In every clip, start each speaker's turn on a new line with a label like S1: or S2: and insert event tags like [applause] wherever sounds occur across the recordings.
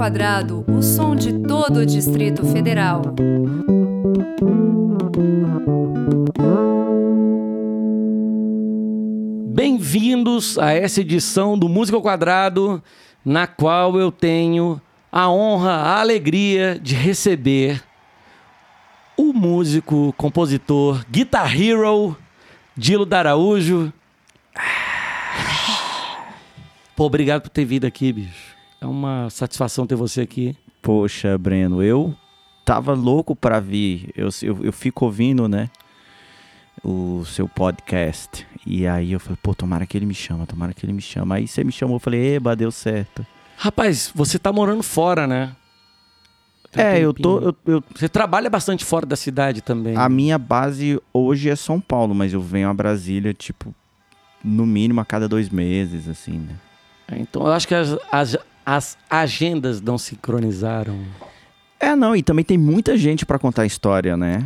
S1: Quadrado, o som de todo o Distrito Federal.
S2: Bem-vindos a essa edição do Música ao Quadrado, na qual eu tenho a honra, a alegria de receber o músico, compositor, guitar hero, Dilo Daraújo. Pô, obrigado por ter vindo aqui, bicho. É uma satisfação ter você aqui.
S3: Poxa, Breno, eu tava louco para vir. Eu, eu, eu fico ouvindo, né? O seu podcast. E aí eu falei, pô, tomara que ele me chama, tomara que ele me chama. Aí você me chamou, eu falei, eba, deu certo.
S2: Rapaz, você tá morando fora, né? Tem um
S3: é, eu tô. Eu, eu-
S2: Você trabalha bastante fora da cidade também.
S3: a minha base hoje é São Paulo, mas eu venho a Brasília, tipo, no mínimo a cada dois meses, assim, né?
S2: É, Então eu acho que as, as, as agendas não sincronizaram.
S3: É, não, e também tem muita gente pra contar história, né?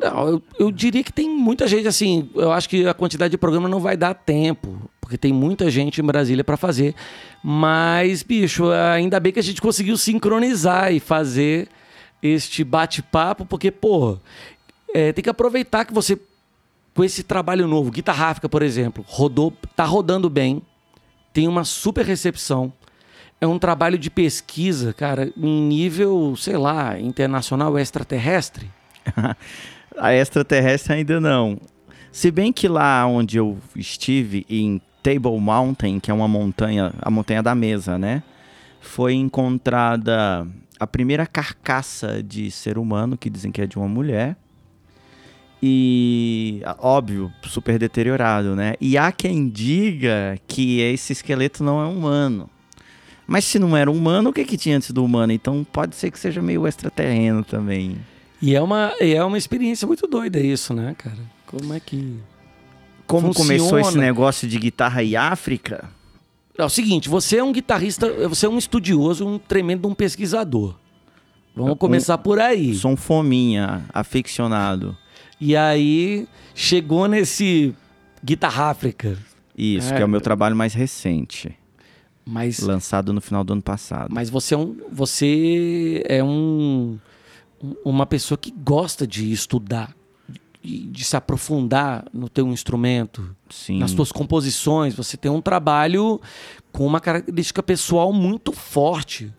S2: Não, eu, eu diria que tem muita gente assim. Eu acho que a quantidade de programa não vai dar tempo, porque tem muita gente em Brasília para fazer. Mas, bicho, ainda bem que a gente conseguiu sincronizar e fazer este bate-papo, porque, pô, é, tem que aproveitar que você, com esse trabalho novo, Guitarráfica, por exemplo, rodou, tá rodando bem, tem uma super recepção. É um trabalho de pesquisa, cara, em nível, sei lá, internacional, extraterrestre. [laughs]
S3: A extraterrestre ainda não. Se bem que lá onde eu estive, em Table Mountain, que é uma montanha, a montanha da mesa, né? Foi encontrada a primeira carcaça de ser humano, que dizem que é de uma mulher. E, óbvio, super deteriorado, né? E há quem diga que esse esqueleto não é humano. Mas se não era humano, o que, que tinha antes do humano? Então pode ser que seja meio extraterreno também.
S2: E é uma, é uma experiência muito doida isso, né, cara? Como é que.
S3: Como
S2: Funciona.
S3: começou esse negócio de guitarra e África?
S2: É o seguinte, você é um guitarrista, você é um estudioso, um tremendo um pesquisador. Vamos começar por aí.
S3: Sou um fominha, aficionado.
S2: E aí chegou nesse Guitarra África.
S3: Isso,
S2: É.
S3: que é o meu trabalho mais recente,
S2: Mas,
S3: lançado no final do ano passado.
S2: mas você é um. Você é um. Uma pessoa que gosta de estudar, de, de se aprofundar no teu instrumento.
S3: Sim.
S2: nas tuas composições, você tem um trabalho com uma característica pessoal muito forte,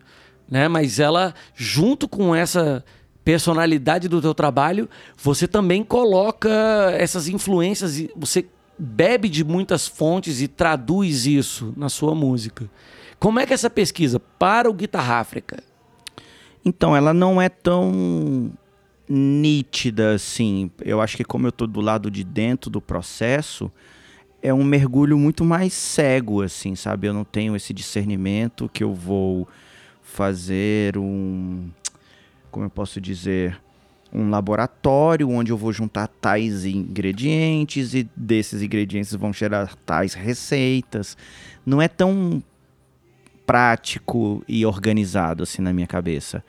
S2: né? Mas ela, junto com essa personalidade do teu trabalho, você também coloca essas influências e você bebe de muitas fontes e traduz isso na sua música. Como é que é essa pesquisa para o Guitarra África?
S3: Então, ela não é tão nítida assim. Eu acho que como eu tô do lado de dentro do processo, é um mergulho muito mais cego assim, sabe? Eu não tenho esse discernimento que eu vou fazer um como eu posso dizer, um laboratório onde eu vou juntar tais ingredientes e desses ingredientes vão gerar tais receitas. Não é tão prático e organizado assim na minha cabeça.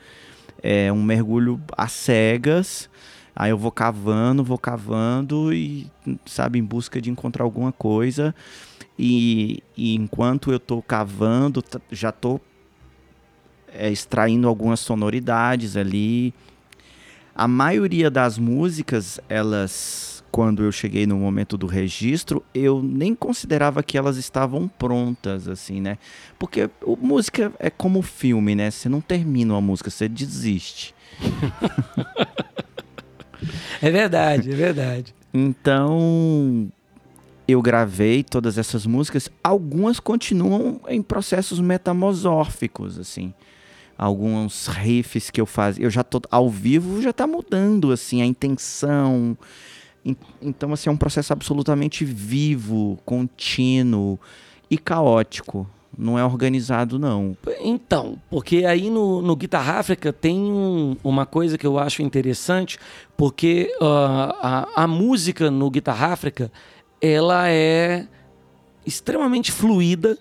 S3: É um mergulho às cegas. Aí eu vou cavando, vou cavando e, sabe, em busca de encontrar alguma coisa. E, e enquanto eu tô cavando, já tô é, extraindo algumas sonoridades ali. A maioria das músicas, elas, quando eu cheguei no momento do registro, eu nem considerava que elas estavam prontas, assim, né? Porque o, música é como filme, né? Você não termina uma música, você desiste. [laughs]
S2: É verdade, é verdade.
S3: Então, eu gravei todas essas músicas. Algumas continuam em processos metamorfóficos, assim. Alguns riffs que eu fazia, eu já tô ao vivo, já tá mudando, assim, a intenção. En- Então, assim, é um processo absolutamente vivo, contínuo e caótico. Não é organizado, não.
S2: Então, porque aí no, no Guitarra África tem um- uma coisa que eu acho interessante, porque ah, a, a música no Guitarra África, ela é extremamente fluida,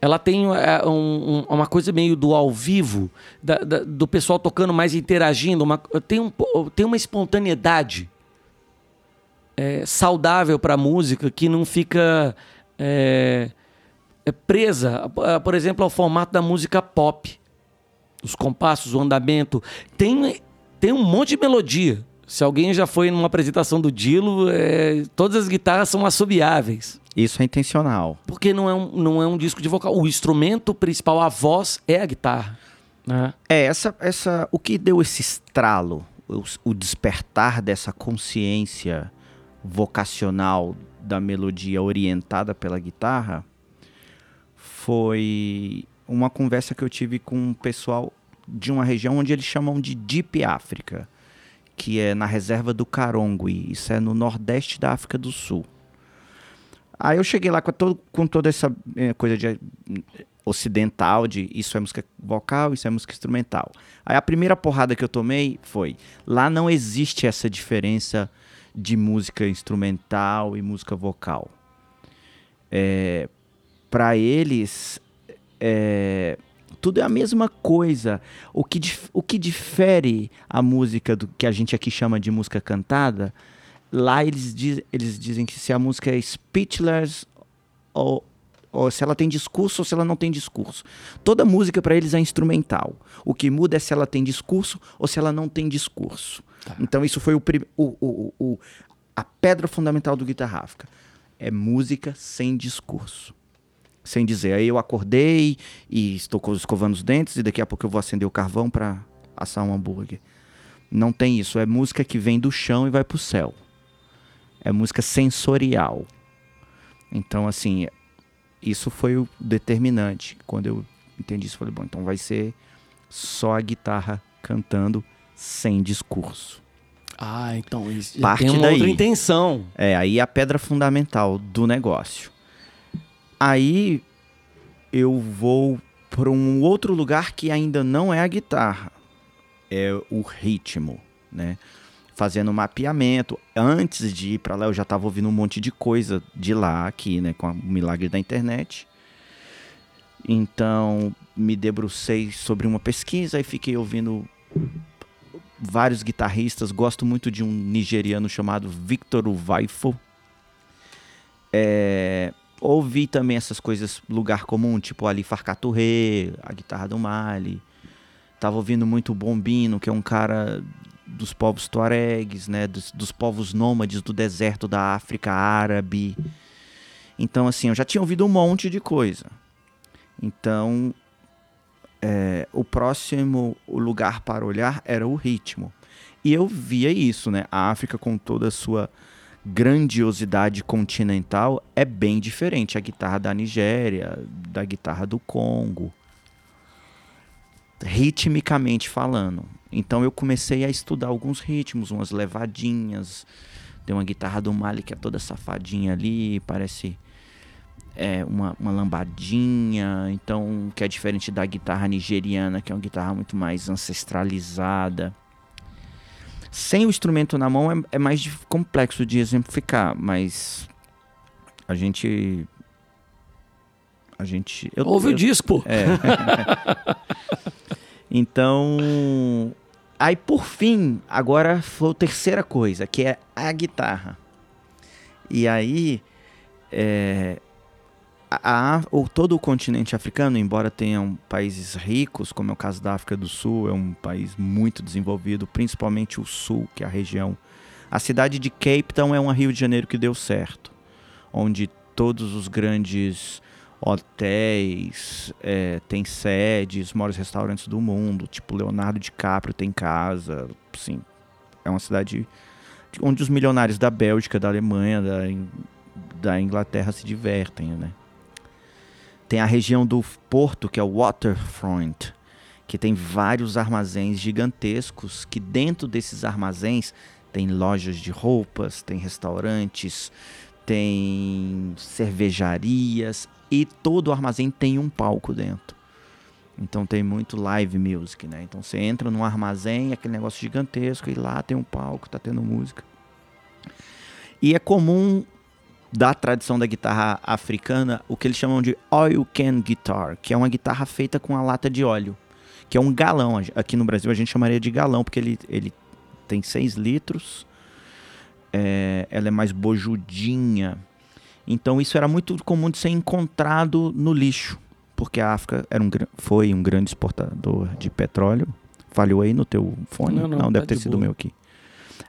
S2: ela tem é, um- um- uma coisa meio do ao vivo, da- da- do pessoal tocando mais interagindo, uma- tem, um, tem uma espontaneidade é, saudável para a música que não fica é, é presa, ah, por exemplo, ao formato da música pop. Os compassos, o andamento. Tem, tem um monte de melodia. Se alguém já foi numa apresentação do Dilo, é, todas as guitarras são assobiáveis.
S3: Isso é intencional.
S2: Porque não é, um, não é um disco de vocal. O instrumento principal, a voz, é a guitarra. Né?
S3: É, essa, essa, o que deu esse estralo, o, o despertar dessa consciência vocacional da melodia orientada pela guitarra foi uma conversa que eu tive com um pessoal de uma região onde eles chamam de Deep África, que é na reserva do Karongwe, isso é no nordeste da África do Sul. Aí eu cheguei lá com, todo, com toda essa eh, coisa de ocidental de isso é música vocal, isso é música instrumental. Aí a primeira porrada que eu tomei foi: lá não existe essa diferença de música instrumental e música vocal. É, Para eles, é, tudo é a mesma coisa. O que, o que difere a música do que a gente aqui chama de música cantada, lá eles, diz, eles dizem que se a música é speechless ou ou se ela tem discurso ou se ela não tem discurso. Toda música para eles é instrumental. O que muda é se ela tem discurso ou se ela não tem discurso. Tá. Então isso foi o, o, o, o, a pedra fundamental do Guitarra África. É música sem discurso. Sem dizer, aí eu acordei e estou escovando os dentes e daqui a pouco eu vou acender o carvão para assar um hambúrguer. Não tem isso. É música que vem do chão e vai para o céu. É música sensorial. Então, assim, isso foi o determinante. Quando eu entendi isso, falei, bom, então vai ser só a guitarra cantando sem discurso.
S2: Ah, então isso
S3: Parte
S2: tem uma
S3: daí.
S2: outra intenção.
S3: É, aí é a pedra fundamental do negócio. Aí eu vou para um outro lugar que ainda não é a guitarra, é o ritmo, né? fazendo mapeamento. Antes de ir para lá, eu já estava ouvindo um monte de coisa de lá, aqui, né, com o milagre da internet. Então, me debrucei sobre uma pesquisa e fiquei ouvindo vários guitarristas. Gosto muito de um nigeriano chamado Victor Uvaifo. É, ouvi também essas coisas lugar comum, tipo Ali Farcaturre, a guitarra do Mali. Tava ouvindo muito Bombino, que é um cara dos povos tuaregues, né, dos, dos, povos nômades do deserto da África árabe. Então, assim, eu já tinha ouvido um monte de coisa. Então, é, o próximo lugar para olhar era o ritmo. E eu via isso, né? A África, com toda a sua grandiosidade continental, é bem diferente. A guitarra da Nigéria, da guitarra do Congo, ritmicamente falando. Então eu comecei a estudar alguns ritmos, umas levadinhas. Tem uma guitarra do Mali que é toda safadinha ali, parece é, uma, uma lambadinha. Então, que é diferente da guitarra nigeriana, que é uma guitarra muito mais ancestralizada. Sem o instrumento na mão é, é mais complexo de exemplificar, mas a gente a gente.
S2: Eu, Ouve eu, o disco,
S3: É. [laughs] então. Aí, por fim, agora foi a terceira coisa, que é a guitarra. E aí. É, a, ou todo o continente africano, embora tenham países ricos, como é o caso da África do Sul, é um país muito desenvolvido, principalmente o sul, que é a região. A cidade de Cape Town é uma Rio de Janeiro que deu certo, onde todos os grandes hotéis, é, tem sedes, maiores restaurantes do mundo, tipo Leonardo DiCaprio tem casa, sim. É uma cidade onde os milionários da Bélgica, da Alemanha, da, da Inglaterra se divertem, né? Tem a região do porto, que é o Waterfront, que tem vários armazéns gigantescos, que dentro desses armazéns tem lojas de roupas, tem restaurantes, tem cervejarias, e todo o armazém tem um palco dentro. Então tem muito live music, né? Então você entra num armazém, aquele negócio gigantesco, e lá tem um palco, tá tendo música. E é comum da tradição da guitarra africana o que eles chamam de oil can guitar, que é uma guitarra feita com a lata de óleo, que é um galão. Aqui no Brasil a gente chamaria de galão, porque ele, ele tem 6 litros, é, ela é mais bojudinha Então isso era muito comum de ser encontrado no lixo, porque a África era um, foi um grande exportador de petróleo. Falhou aí no teu fone?
S2: Não, não, tá
S3: deve
S2: de
S3: ter sido o
S2: boa.
S3: meu aqui.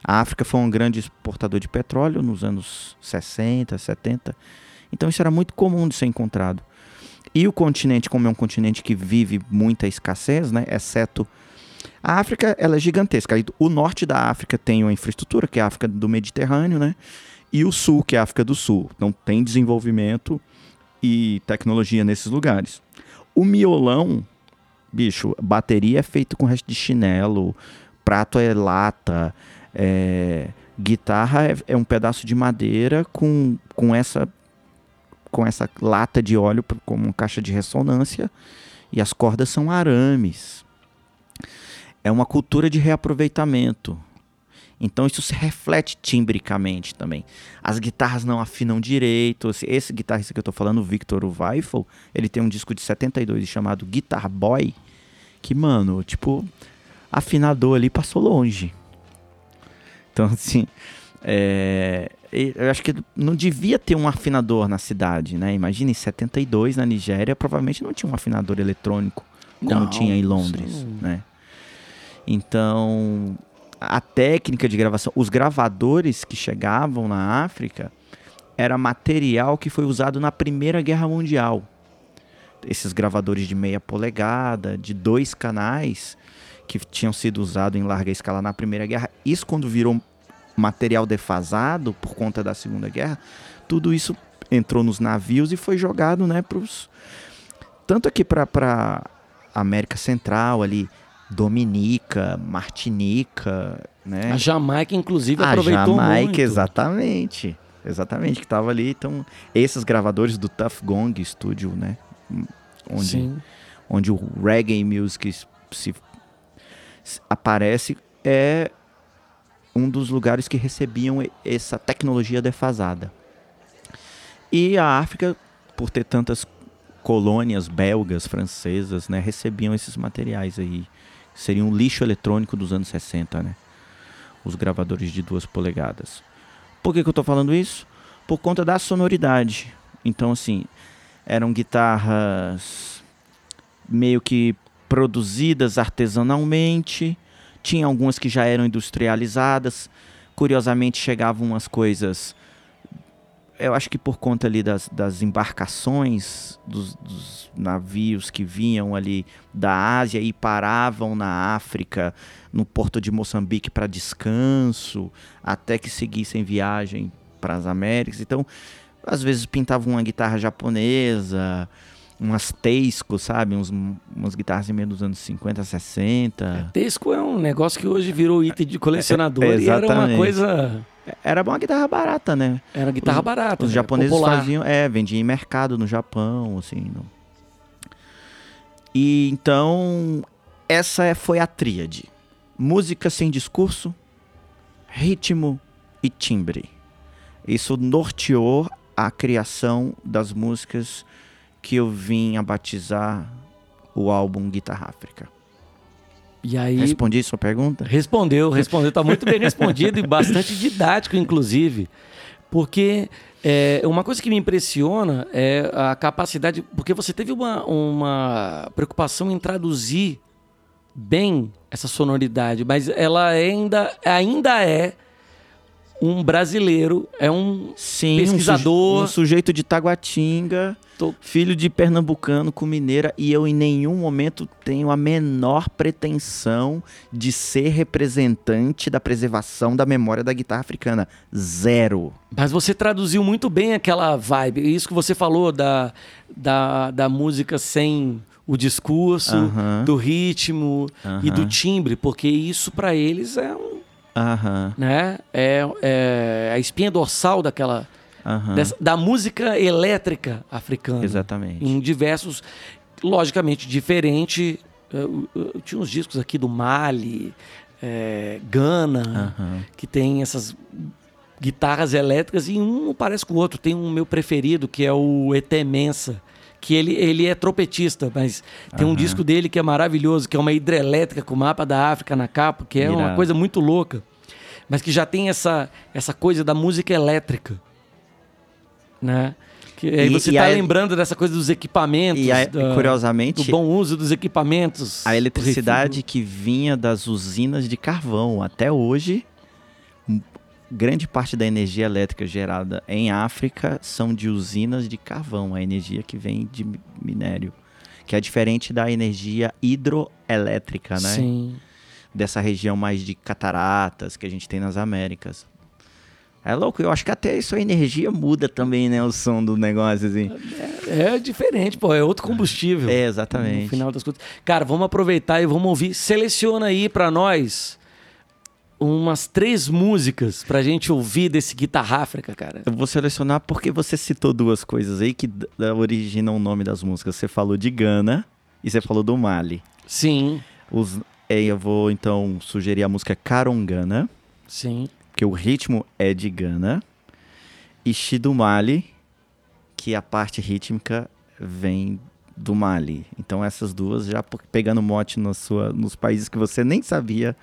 S3: A África foi um grande exportador de petróleo nos anos 60, 70. Então isso era muito comum de ser encontrado. E o continente, como é um continente que vive muita escassez, né, exceto a África, ela é gigantesca. O norte da África tem uma infraestrutura, que é a África do Mediterrâneo, né? E o sul, que é a África do Sul. Então tem desenvolvimento e tecnologia nesses lugares. O miolão, bicho, bateria é feito com resto de chinelo, prato é lata, é, guitarra é, é um pedaço de madeira com, com essa com essa lata de óleo como caixa de ressonância e as cordas são arames. É uma cultura de reaproveitamento. Então isso se reflete timbricamente também. As guitarras não afinam direito. Esse, guitarrista que eu tô falando, o Victor Weifel, ele tem um disco de 72 chamado Guitar Boy, que, mano, tipo, afinador ali passou longe. Então, assim, é, eu acho que não devia ter um afinador na cidade, né? Imagina, em 72, na Nigéria, provavelmente não tinha um afinador eletrônico como
S2: Não,
S3: tinha em Londres,
S2: não-
S3: né? Então, a técnica de gravação, os gravadores que chegavam na África era material que foi usado na Primeira Guerra Mundial. Esses gravadores de meia polegada, de dois canais, que tinham sido usados em larga escala na Primeira Guerra. Isso quando virou material defasado por conta da Segunda Guerra, tudo isso entrou nos navios e foi jogado, né, pros tanto aqui para América Central ali, Dominica, Martinica, né?
S2: A Jamaica, inclusive,
S3: A
S2: aproveitou
S3: Jamaica,
S2: muito.
S3: exatamente. Exatamente, que tava ali. Então, esses gravadores do Tough Gong Studio, né? Onde,
S2: Sim.
S3: onde o reggae music se aparece, é um dos lugares que recebiam essa tecnologia defasada. E a África, por ter tantas colônias belgas, francesas, né, recebiam esses materiais aí. Seriam um lixo eletrônico dos anos 60, né? Os gravadores de duas polegadas. Por que, que eu tô falando isso? Por conta da sonoridade. Então, assim, eram guitarras meio que produzidas artesanalmente, tinha algumas que já eram industrializadas. Curiosamente, chegavam umas coisas. Eu acho que por conta ali das, das embarcações, dos, dos navios que vinham ali da Ásia e paravam na África, no porto de Moçambique para descanso, até que seguissem viagem para as Américas. Então, às vezes pintavam uma guitarra japonesa, umas Teisco, sabe? Uns, umas guitarras em meio dos anos 50, 60.
S2: Tesco é um negócio que hoje virou item de colecionador
S3: É,
S2: e era uma coisa...
S3: Era uma guitarra barata, né?
S2: Era guitarra
S3: Os-
S2: barata.
S3: Os
S2: né?
S3: japoneses
S2: Popular.
S3: faziam, é, vendiam em mercado no Japão, assim. não- E então, essa é- foi a tríade. Música sem discurso, ritmo e timbre. Isso norteou a criação das músicas que eu vim a batizar o álbum Guitarra África.
S2: E aí...
S3: Respondi sua pergunta?
S2: Respondeu, respondeu. Tá muito bem [laughs] respondido e bastante didático, inclusive. Porque é, uma coisa que me impressiona é a capacidade. Porque você teve uma, uma preocupação em traduzir bem essa sonoridade, mas ela ainda, ainda é um brasileiro, é um
S3: Sim,
S2: Pesquisador.
S3: Um, suje- um sujeito de Taguatinga,
S2: Tô-
S3: filho de pernambucano com mineira, e eu em nenhum momento tenho a menor pretensão de ser representante da preservação da memória da guitarra africana. Zero.
S2: Mas você traduziu muito bem aquela vibe. Isso que você falou da, da, da música sem o discurso,
S3: Aham.
S2: do ritmo e do timbre, porque isso pra eles é um,
S3: Aham,
S2: né, é, é a espinha dorsal daquela
S3: aham.
S2: dessa- da música elétrica africana.
S3: Exatamente.
S2: Em diversos, logicamente diferente. Eu, eu- eu tinha uns discos aqui do Mali, é, Gana,
S3: Aham.
S2: que tem essas guitarras elétricas e um não parece com o outro. Tem um meu preferido que é o ET Mensa, que ele, ele é trompetista, mas tem um
S3: Aham.
S2: disco dele que é maravilhoso, que é uma hidrelétrica com o mapa da África na capa, que é uma coisa muito louca, mas que já tem essa, essa coisa da música elétrica. Né? Que aí
S3: E-
S2: você tá
S3: aí-
S2: lembrando dessa coisa dos equipamentos,
S3: E aí,
S2: da-
S3: curiosamente,
S2: do bom uso dos equipamentos.
S3: a eletricidade que vinha das usinas de carvão até hoje, grande parte da energia elétrica gerada em África são de usinas de carvão, a energia que vem de mi- minério, que é diferente da energia hidroelétrica, né?
S2: Sim.
S3: Dessa região mais de cataratas que a gente tem nas Américas. É louco, eu acho que até isso a energia muda também, né? O som do negócio, assim.
S2: É diferente, pô, é outro combustível.
S3: É,
S2: No
S3: exatamente.
S2: final das contas. Cara, vamos aproveitar e vamos ouvir. Seleciona aí pra nós umas três músicas pra gente ouvir desse Guitarra África, cara.
S3: Eu vou selecionar porque você citou duas coisas aí que originam o nome das músicas. Você falou de Gana e você falou do Mali.
S2: Sim,
S3: Os, é, eu vou então sugerir a música Karongana,
S2: sim.
S3: Que o ritmo é de Gana, e Shido Mali, que a parte rítmica vem do Mali. Então essas duas já pegando mote na sua, nos países que você nem sabia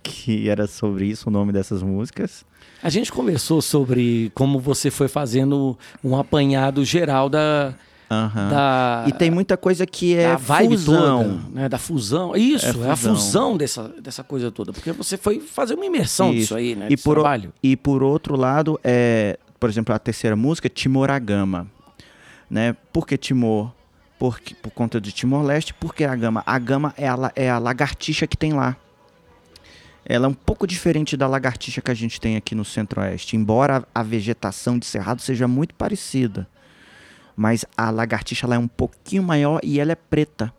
S3: que era sobre isso o nome dessas músicas.
S2: A gente conversou sobre como você foi fazendo um apanhado geral da.
S3: Aham.
S2: da
S3: E tem muita coisa que é
S2: da
S3: fusão.
S2: toda, né? Da fusão. Isso, é,
S3: É
S2: a
S3: fusão.
S2: fusão dessa, dessa coisa toda. Porque você foi fazer uma imersão
S3: Isso.
S2: disso aí, né?
S3: E por,
S2: trabalho.
S3: e por outro lado, é, por exemplo, a terceira música, Timor-a-Gama. Né? Por que Timor? Porque, por conta de Timor-Leste, porque a gama? A gama é a, é a lagartixa que tem lá. Ela é um pouco diferente da lagartixa que a gente tem aqui no Centro-Oeste. Embora a vegetação de Cerrado seja muito parecida. Mas a lagartixa lá é um pouquinho maior e ela é preta.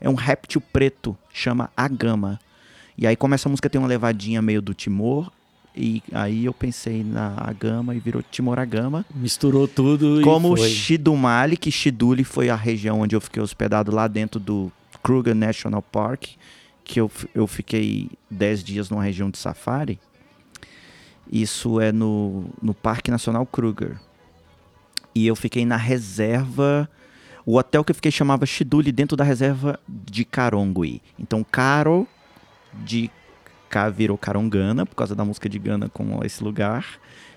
S3: É um réptil preto, chama a gama. E aí, como essa música tem uma levadinha meio do Timor, e aí eu pensei na Gama e virou Timor-a-Gama.
S2: Misturou tudo
S3: Como
S2: e foi.
S3: Shidumali, que Shiduli foi a região onde eu fiquei hospedado lá dentro do Kruger National Park, que eu, eu fiquei 10 dias numa região de safari. Isso é no, no Parque Nacional Kruger. E eu fiquei na reserva. O hotel que eu fiquei chamava Shiduli, dentro da reserva de Karongui. Então, Karo de K virou Karongana, por causa da música de Gana com esse lugar.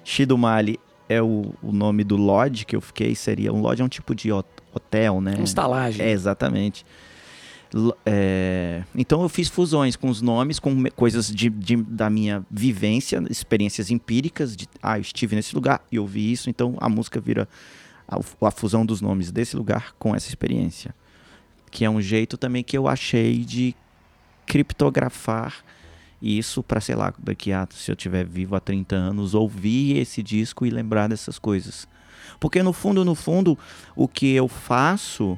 S3: Shidumali é o, o nome do lodge que eu fiquei, seria. Um lodge é um tipo de hot- hotel, né?
S2: Uma estalagem.
S3: É, exatamente. L- é, então eu fiz fusões com os nomes, com coisas de, de- da minha vivência, experiências empíricas, de ah, eu estive nesse lugar e ouvi isso, então a música vira a, a fusão dos nomes desse lugar com essa experiência. Que é um jeito também que eu achei de criptografar isso para, sei lá, daqui a, se eu tiver vivo há 30 anos, ouvir esse disco e lembrar dessas coisas. Porque no fundo, no fundo, o que eu faço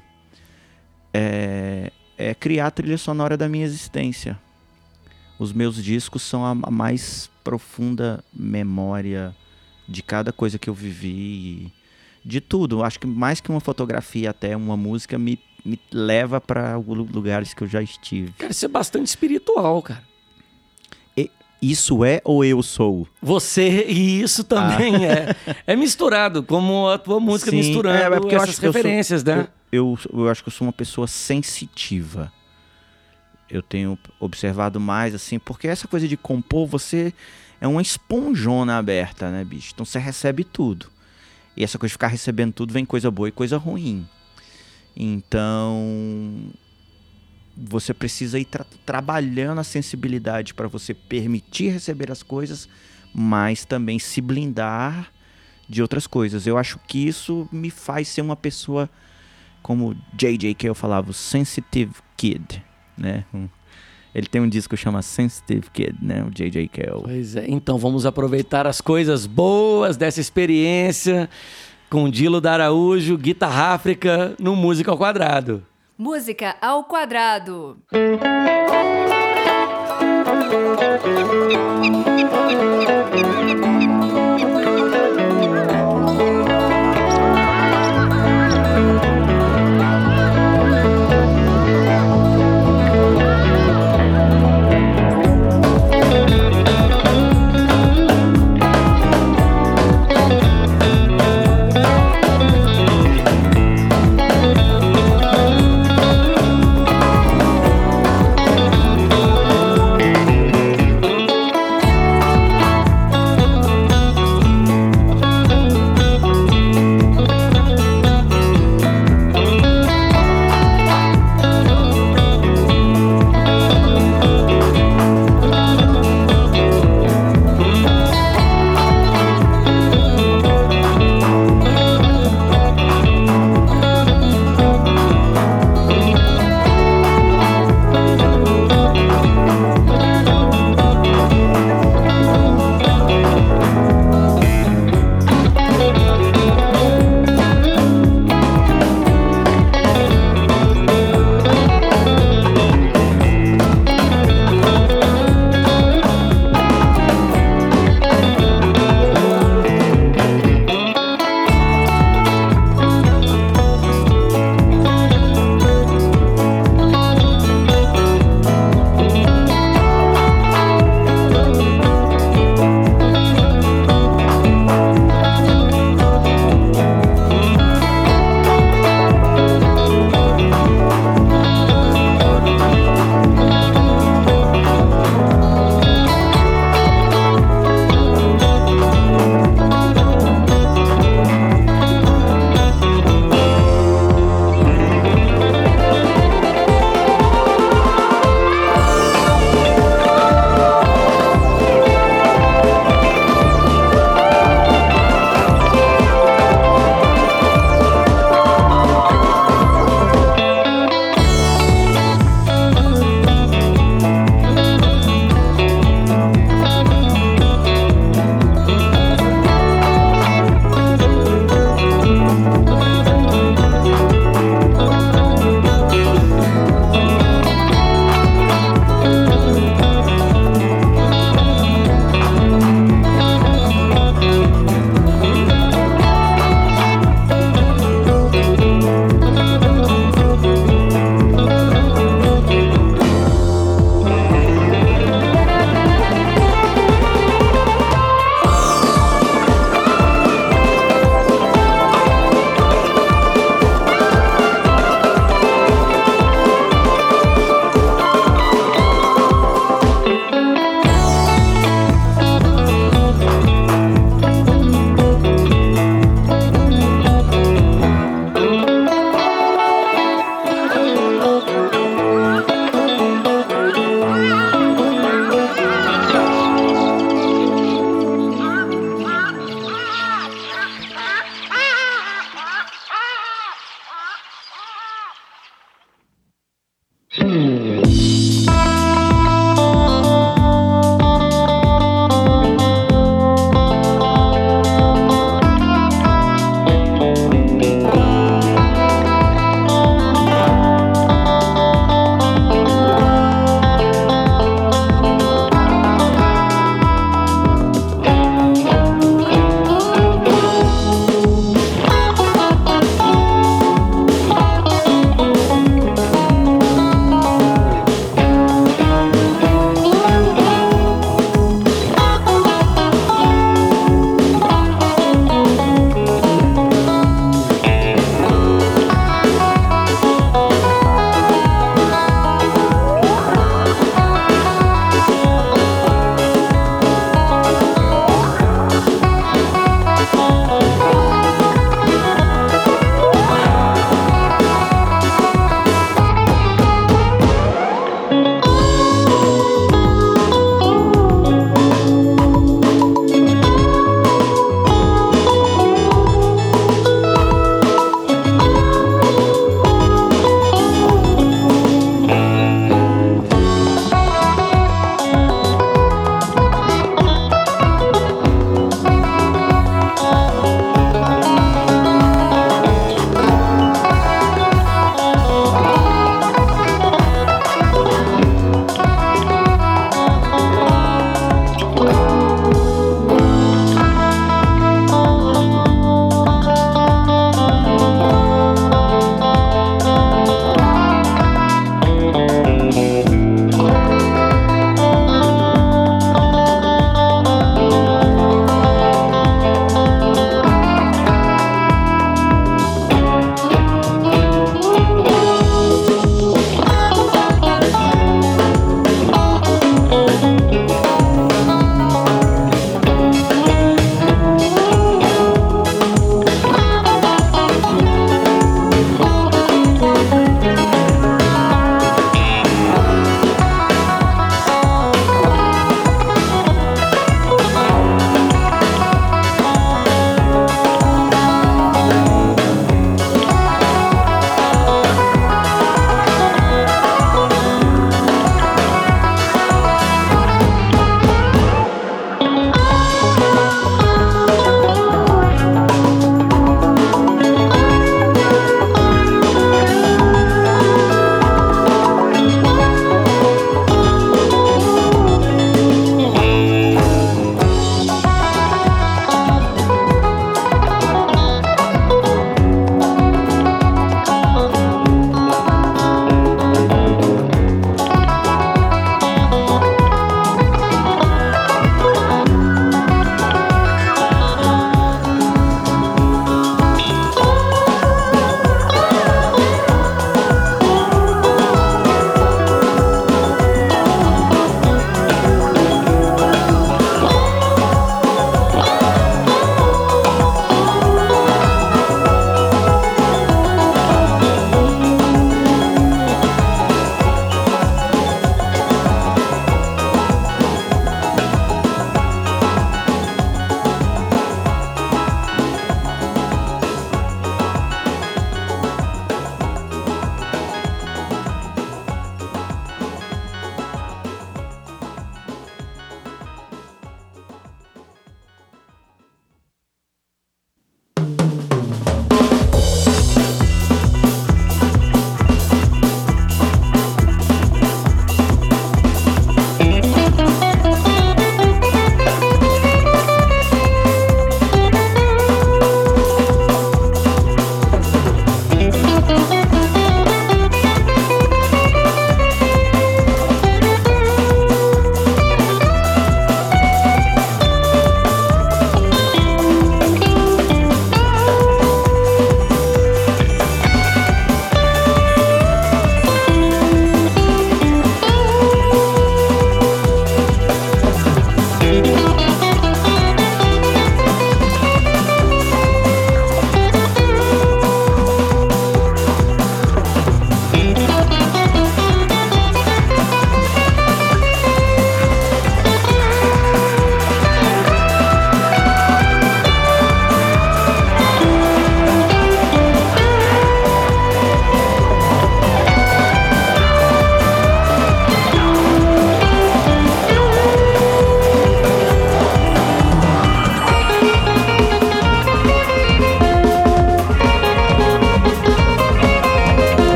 S3: é, é criar a trilha sonora da minha existência. Os meus discos são a, mais profunda memória de cada coisa que eu vivi, de tudo. Acho que mais que uma fotografia, até uma música me, me leva para lugares que eu já estive.
S2: Cara, isso é bastante espiritual, cara.
S3: Isso é ou eu sou?
S2: Você e isso também é. É misturado, como a tua música
S3: Sim,
S2: misturando
S3: é, é porque eu
S2: essas
S3: acho que eu sou-
S2: referências, né?
S3: Eu, eu acho que eu sou uma pessoa sensitiva. Eu tenho observado mais assim, porque essa coisa de compor, você é uma esponjona aberta, né, bicho? Então você recebe tudo. E essa coisa de ficar recebendo tudo vem coisa boa e coisa ruim. Então você precisa ir tra- trabalhando a sensibilidade para você permitir receber as coisas, mas também se blindar de outras coisas. Eu acho que isso me faz ser uma pessoa como JJ, que eu falava, o Sensitive Kid, né? ele tem um disco que chama Sensitive Kid, né? O J.J. Kell.
S2: É pois é, então vamos aproveitar as coisas boas dessa experiência com Dilo da Araújo, Guitarra África, no Música ao Quadrado.
S1: Música ao Quadrado.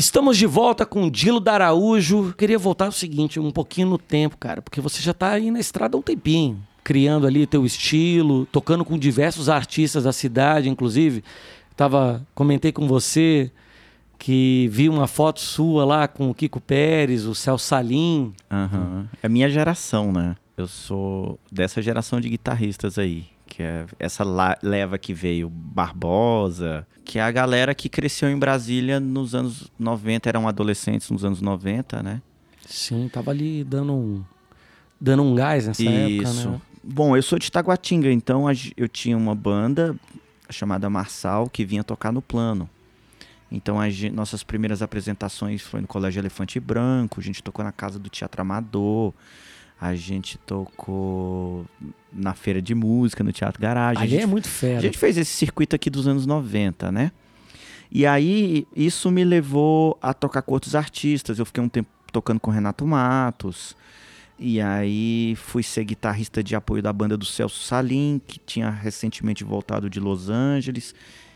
S2: Estamos de volta com Dilo Daraújo. Queria voltar o seguinte, um pouquinho no tempo, cara, porque você já tá aí na estrada há um tempinho, criando ali teu estilo, tocando com diversos artistas da cidade, inclusive. Tava, comentei com você que vi uma foto sua lá com o Kiko Pérez, o Celso Salim.
S3: Uhum. É minha geração, né? Eu sou dessa geração de guitarristas aí que é essa leva que veio Barbosa, que é a galera que cresceu em Brasília nos anos 90, eram adolescentes nos anos 90, né?
S2: Sim, tava ali dando um, dando um gás nessa Isso. época, né?
S3: Bom, eu sou de Taguatinga, então eu tinha uma banda chamada Marçal que vinha tocar no plano. Então as nossas primeiras apresentações foi no Colégio Elefante Branco, a gente tocou na casa do Teatro Amador, a gente tocou na feira de música, no Teatro Garagem.
S2: Ali é muito fera.
S3: A gente fez esse circuito aqui dos anos 90, né? E aí, isso me levou a tocar com outros artistas. Eu fiquei um tempo tocando com Renato Matos. E aí fui ser guitarrista de apoio da banda do Celso Salim, que tinha recentemente voltado de Los Angeles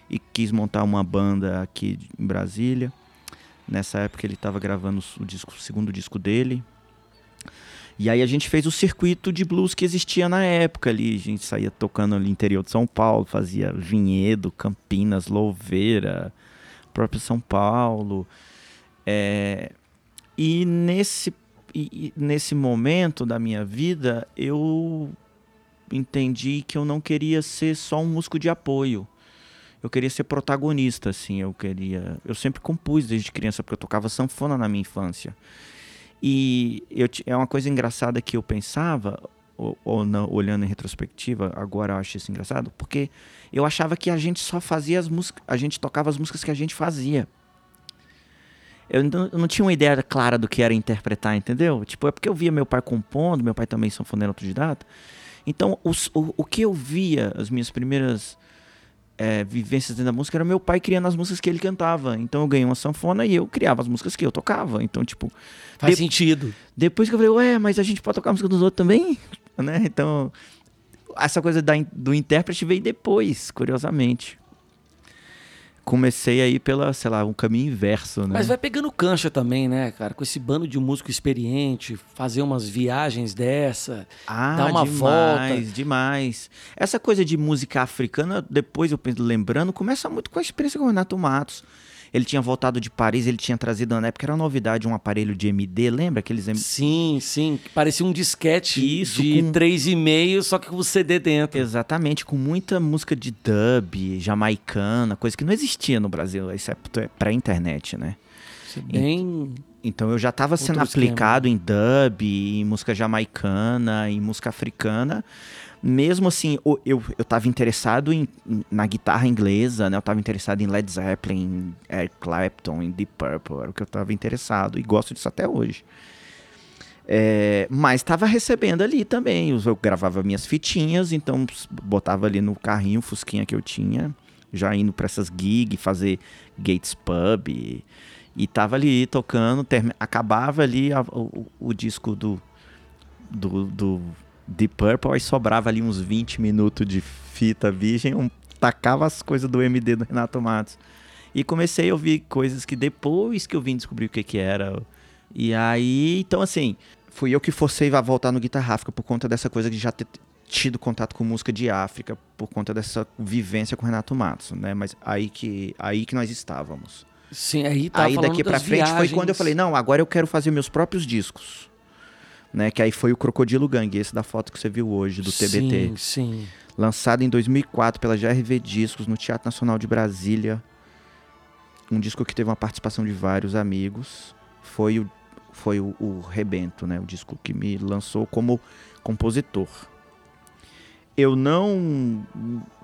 S3: e quis montar uma banda aqui em Brasília. Nessa época ele estava gravando o, disco, o segundo disco dele, e aí a gente fez o circuito de blues que existia na época ali. A gente saía tocando no interior de São Paulo, fazia Vinhedo, Campinas, Louveira, próprio São Paulo. É... E nesse, nesse momento da minha vida, eu entendi que eu não queria ser só um músico de apoio. Eu queria ser protagonista, assim. Eu queria. Eu sempre compus desde criança, porque eu tocava sanfona na minha infância. E eu, é uma coisa engraçada que eu pensava, ou, ou não, olhando em retrospectiva, agora eu acho isso engraçado, porque eu achava que a gente só fazia as músicas, a gente tocava as músicas que a gente fazia. Eu não, eu não, tinha uma ideia clara do que era interpretar, entendeu? Tipo, é porque eu via meu pai compondo, meu pai também sanfoneiro autodidata. Então, os, o, o que eu via, as minhas primeiras é, vivências dentro da música era meu pai criando as músicas que ele cantava. Então eu ganhei uma sanfona e eu criava as músicas que eu tocava. Então, tipo.
S2: Faz de... sentido.
S3: Depois que eu falei, ué, mas a gente pode tocar a música dos outros também? [laughs] Né? Então, essa coisa da, do intérprete veio depois, curiosamente comecei aí pela, sei lá, um caminho inverso, né?
S2: Mas vai pegando cancha também, né, cara? Com esse bando de músico experiente, fazer umas viagens dessa, ah, dar uma
S3: demais,
S2: volta.
S3: demais. Essa coisa de música africana, depois eu penso, lembrando, começa muito com a experiência com o Renato Matos. Ele tinha voltado de Paris, ele tinha trazido na época, era novidade, um aparelho de MD, lembra aqueles MD?
S2: Sim, sim. Parecia um disquete Isso, de com... 3,5, só que com o CD dentro.
S3: Exatamente, com muita música de dub, jamaicana, coisa que não existia no Brasil, exceto é pré-internet, né?
S2: É bem...
S3: Então eu já estava sendo aplicado esquema. em dub, em música jamaicana, em música africana mesmo assim, eu, eu tava interessado em, na guitarra inglesa, né? Eu tava interessado em Led Zeppelin, em Eric Clapton, em Deep Purple, era o que eu tava interessado e gosto disso até hoje. É, mas estava recebendo ali também. Eu gravava minhas fitinhas, então botava ali no carrinho, fusquinha que eu tinha, já indo para essas gigs, fazer Gates Pub. E, e tava ali tocando, acabava ali a, o, o, disco do, do, do Deep Purple, aí sobrava ali uns 20 minutos de fita virgem, um, tacava as coisas do MD do Renato Matos. E comecei a ouvir coisas que depois que eu vim descobrir o que que era. E aí, então assim, fui eu que forcei a voltar no Guitarra África por conta dessa coisa de já ter tido contato com música de África, por conta dessa vivência com o Renato Matos, né? Mas aí que, aí que nós estávamos.
S2: Sim, aí tá
S3: Aí daqui para frente viagens. foi quando eu falei, não, agora eu quero fazer meus próprios discos né? Que aí foi o Crocodilo Gang, esse da foto que você viu hoje, do TBT.
S2: Sim, sim.
S3: Lançado em 2004 pela GRV Discos, no Teatro Nacional de Brasília. Um disco que teve uma participação de vários amigos. Foi o, foi o, o Rebento, né? O disco que me lançou como compositor. Eu não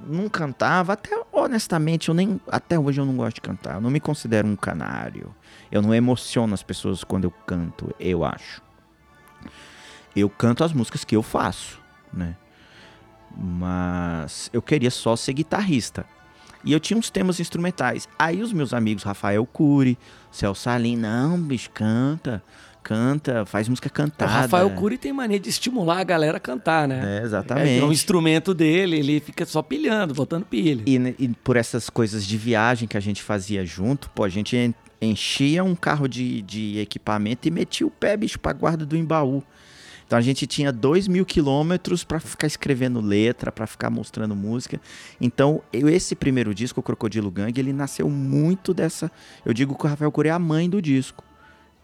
S3: não cantava, até honestamente, eu nem até hoje eu não gosto de cantar. Eu não me considero um canário. Eu não emociono as pessoas quando eu canto, eu acho eu canto as músicas que eu faço, né? Mas eu queria só ser guitarrista. E eu tinha uns temas instrumentais. Aí os meus amigos, Rafael Cury, Celso Salim, não, bicho, canta, canta, faz música cantada. O
S2: Rafael Cury tem mania de estimular a galera a cantar, né?
S3: É, exatamente. É,
S2: um instrumento dele, ele fica só pilhando, botando pilha.
S3: E, e, por essas coisas de viagem que a gente fazia junto, pô, a gente enchia um carro de, de equipamento e metia o pé, bicho, pra guarda do embaú. Então a gente tinha dois mil quilômetros para ficar escrevendo letra, para ficar mostrando música. Então eu, esse primeiro disco, o Crocodilo Gang, ele nasceu muito dessa. Eu digo que o Rafael Cury é a mãe do disco.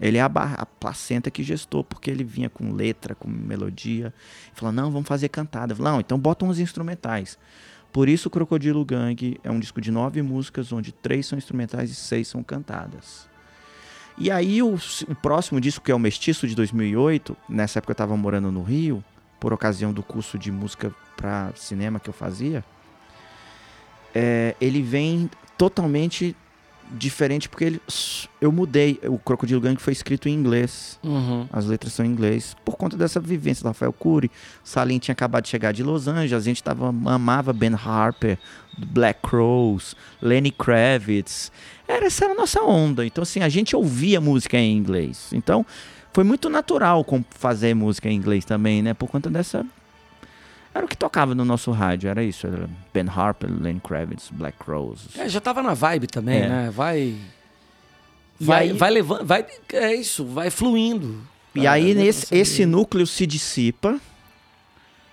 S3: Ele é a, a, placenta que gestou, porque ele vinha com letra, com melodia. Falou, não, vamos fazer cantada. Falei, não, então bota uns instrumentais. Por isso, Crocodilo Gang é um disco de nove músicas, onde três são instrumentais e seis são cantadas. E aí, o, o próximo disco, que é o Mestiço de 2008, nessa época eu estava morando no Rio, por ocasião do curso de música para cinema que eu fazia, é, ele vem totalmente diferente porque ele, eu mudei. O Crocodilo Gang foi escrito em inglês.
S2: Uhum.
S3: As letras são em inglês. Por conta dessa vivência do Rafael Cury. Salim tinha acabado de chegar de Los Angeles. A gente tava, amava Ben Harper, Black Crows, Lenny Kravitz. Era, essa era a nossa onda. Então, assim, a gente ouvia música em inglês. Então, foi muito natural fazer música em inglês também, né? Por conta dessa era o que tocava no nosso rádio, era isso. Era ben Harper, Lenny Kravitz, Black Rose.
S2: É, já tava na vibe também, é. né? Vai. Vai, aí, vai levando. Vai, é isso, vai fluindo.
S3: E aí nesse, esse núcleo se dissipa.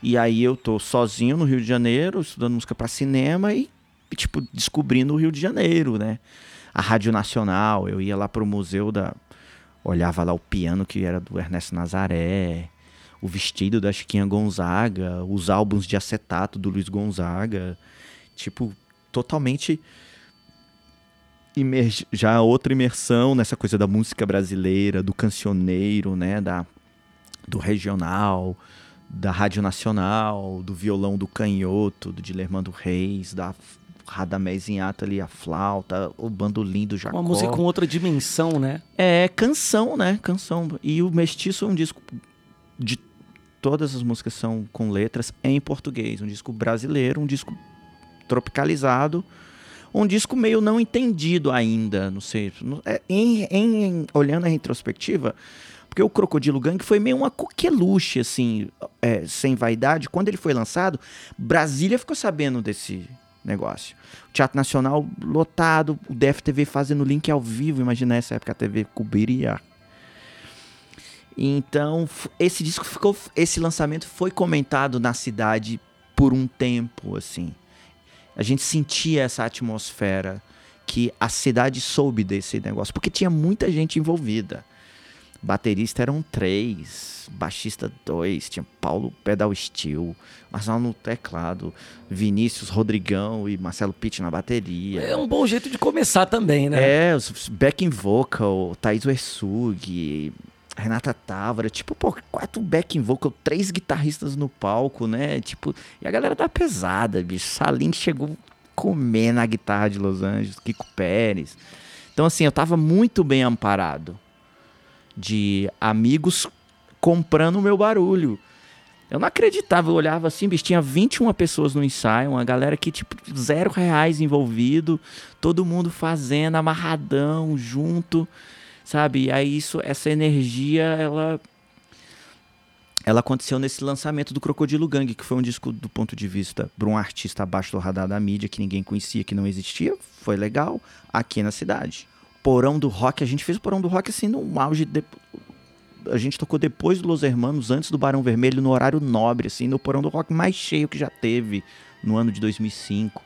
S3: E aí eu tô sozinho no Rio de Janeiro, estudando música para cinema e, tipo, descobrindo o Rio de Janeiro, né? A Rádio Nacional, eu ia lá pro museu da. Olhava lá o piano que era do Ernesto Nazaré o vestido da Chiquinha Gonzaga, os álbuns de acetato do Luiz Gonzaga. Tipo, totalmente já outra imersão nessa coisa da música brasileira, do cancioneiro, né, da do regional, da rádio nacional, do violão do canhoto, do Dilermando Reis, da Radamés Inhata ali, a flauta, o bandolim do Jacó.
S2: Uma música com outra dimensão, né?
S3: É, canção, né? Canção. E o Mestiço é um disco de todas as músicas são com letras em português. Um disco brasileiro, um disco tropicalizado, um disco meio não entendido ainda, não sei. É, em, em, olhando a retrospectiva, porque o Crocodilo Gang foi meio uma coqueluche, assim, é, sem vaidade. Quando ele foi lançado, Brasília ficou sabendo desse negócio. O Teatro Nacional lotado, o DFTV fazendo link ao vivo, imagina essa época a TV cobriria então, esse disco ficou. Esse lançamento foi comentado na cidade por um tempo, assim. A gente sentia essa atmosfera que a cidade soube desse negócio, porque tinha muita gente envolvida. Baterista eram três, baixista dois, tinha Paulo Pedal Steel, Marcelo no teclado, Vinícius Rodrigão e Marcelo Pitt na bateria.
S2: É um bom jeito de começar também, né?
S3: É, os backing vocal, Thaís Wersug, Renata Távora, tipo, pô, quatro backing vocal, três guitarristas no palco, né? Tipo, e a galera da pesada, bicho. Salim chegou comendo a guitarra de Los Angeles, Kiko Pérez. Então, assim, eu tava muito bem amparado de amigos comprando o meu barulho. Eu não acreditava, eu olhava assim, bicho, tinha 21 pessoas no ensaio, uma galera que, tipo, zero reais envolvido, todo mundo fazendo, amarradão, junto sabe? E aí isso, essa energia, ela ela aconteceu nesse lançamento do Crocodilo Gang, que foi um disco do ponto de vista para um artista abaixo do radar da mídia, que ninguém conhecia, que não existia, foi legal, aqui na cidade. Porão do Rock, a gente fez o Porão do Rock assim no auge de... a gente tocou depois do Los Hermanos, antes do Barão Vermelho, no horário nobre, assim, no Porão do Rock mais cheio que já teve no ano de 2005.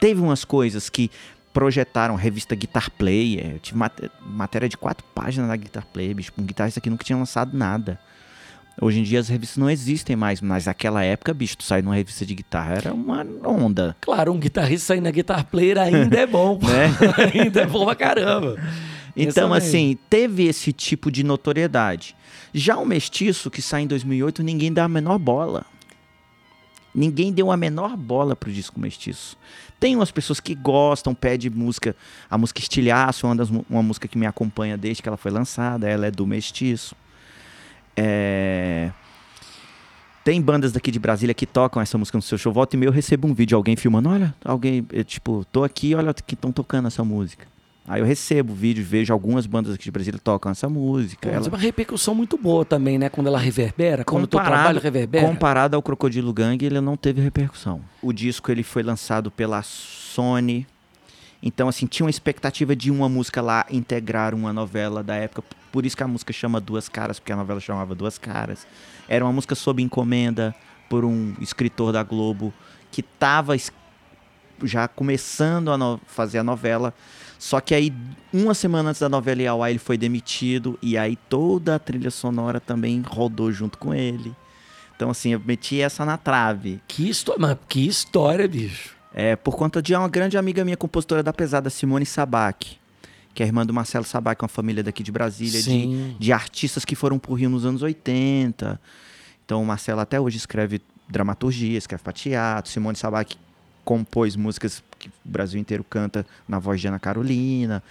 S3: Teve umas coisas que projetaram revista Guitar Player. Eu tive mat matéria de quatro páginas na Guitar Player, bicho, um guitarrista que nunca tinha lançado nada. Hoje em dia as revistas não existem mais, mas naquela época, bicho, tu sair numa revista de guitarra era uma onda.
S2: Claro, um guitarrista sair na Guitar Player ainda é bom, né? [laughs] ainda é bom pra caramba.
S3: Então, assim, teve esse tipo de notoriedade. Já o Mestiço, que sai em 2008, ninguém dá a menor bola. Ninguém deu a menor bola pro disco Mestiço. Tem umas pessoas que gostam, pede música, a música Estilhaço, uma, das, uma música que me acompanha desde que ela foi lançada, ela é do Mestiço. É... Tem bandas daqui de Brasília que tocam essa música no seu show. Volta e meia eu recebo um vídeo, alguém filmando, olha, alguém, eu, tipo, tô aqui, olha que estão tocando essa música. Aí eu recebo vídeos, vejo algumas bandas aqui de Brasília tocam essa música.
S2: Pô, ela... É uma repercussão muito boa também, né? Quando ela reverbera, quando o teu trabalho reverbera.
S3: Comparado ao Crocodilo Gang, ele não teve repercussão. O disco ele foi lançado pela Sony Então, assim, tinha uma expectativa de uma música lá integrar uma novela da época. Por isso que a música chama Duas Caras, porque a novela chamava Duas Caras. Era uma música sob encomenda por um escritor da Globo que estava já começando a fazer a novela. Só que aí, uma semana antes da novela ir ao ar, ele foi demitido. E aí toda a trilha sonora também rodou junto com ele. Então, assim, eu meti essa na trave.
S2: Que, história, que história, bicho.
S3: É, por conta de uma grande amiga minha, compositora da pesada, Simone Sabac, que é irmã do Marcelo Sabac, uma família daqui de Brasília, de, de, artistas que foram pro Rio nos anos 80. Então o Marcelo até hoje escreve dramaturgia, escreve para teatro. Simone Sabac compôs músicas que o Brasil inteiro canta na voz de Ana Carolina.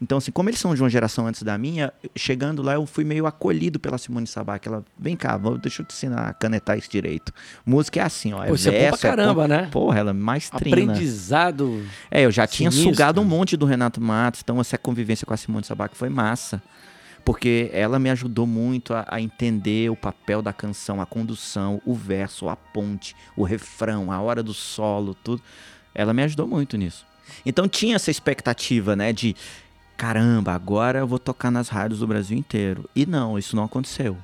S3: Então, assim, como eles são de uma geração antes da minha, chegando lá eu fui meio acolhido pela Simone Sabac. Ela, vem cá, deixa eu te ensinar a canetar isso direito. Música é assim, ó. É
S2: Pô, você verso, é bom pra caramba,
S3: é
S2: né?
S3: Porra, ela é mais trina.
S2: Aprendizado.
S3: É, eu já sinistro. tinha sugado um monte do Renato Matos, então essa convivência com a Simone Sabac foi massa. Porque ela me ajudou muito a, a entender o papel da canção, a condução, o verso, a ponte, o refrão, a hora do solo, tudo. Ela me ajudou muito nisso. Então tinha essa expectativa, né, de caramba, agora eu vou tocar nas rádios do Brasil inteiro. E não, isso não aconteceu.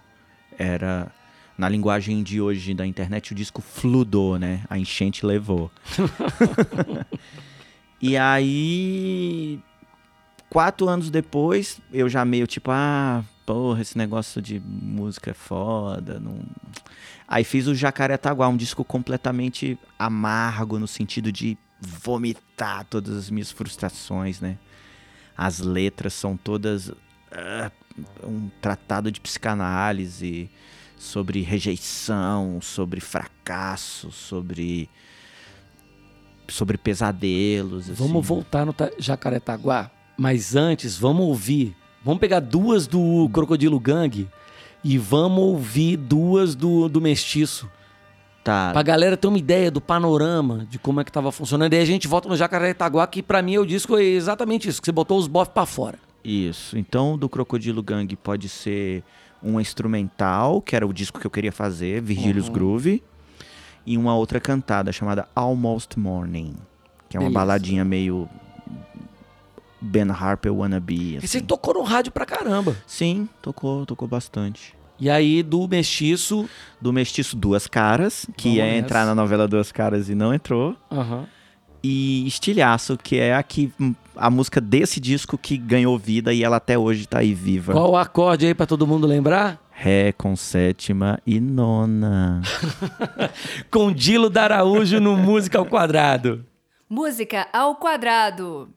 S3: Era na linguagem de hoje da internet o disco fludou, né? A enchente levou. [laughs] [laughs] e aí quatro anos depois, eu já meio tipo, ah, porra, esse negócio de música é foda. Não... Aí fiz o Jacaretaguá, um disco completamente amargo, no sentido de vomitar todas as minhas frustrações, né? As letras são todas uh, um tratado de psicanálise sobre rejeição, sobre fracasso, sobre sobre pesadelos.
S2: Vamos assim. voltar no Jacaretaguá, mas antes vamos ouvir. Vamos pegar duas do Crocodilo Gang e vamos ouvir duas do, do Mestiço.
S3: Tá.
S2: Pra galera ter uma ideia do panorama de como é que tava funcionando. E aí a gente volta no Jacaré-Itaguá, que pra mim o disco é exatamente isso, que você botou os bofs pra fora.
S3: Isso. Então, do Crocodilo Gang pode ser um instrumental, que era o disco que eu queria fazer, Virgílios uhum. Groove, e uma outra cantada chamada Almost Morning, que é uma Beleza. baladinha meio Ben Harper wannabe.
S2: Assim. E você tocou no rádio pra caramba.
S3: Sim, tocou, tocou bastante.
S2: E aí, do Mestiço.
S3: Do Mestiço Duas Caras, que Vamos ia nessa. entrar na novela Duas Caras e não entrou.
S2: Uhum.
S3: E Estilhaço, que é a, que, a música desse disco que ganhou vida e ela até hoje tá aí viva.
S2: Qual o acorde aí pra todo mundo lembrar?
S3: Ré com sétima e nona. [laughs]
S2: com Dilo Daraújo no Música ao Quadrado.
S1: Música ao Quadrado.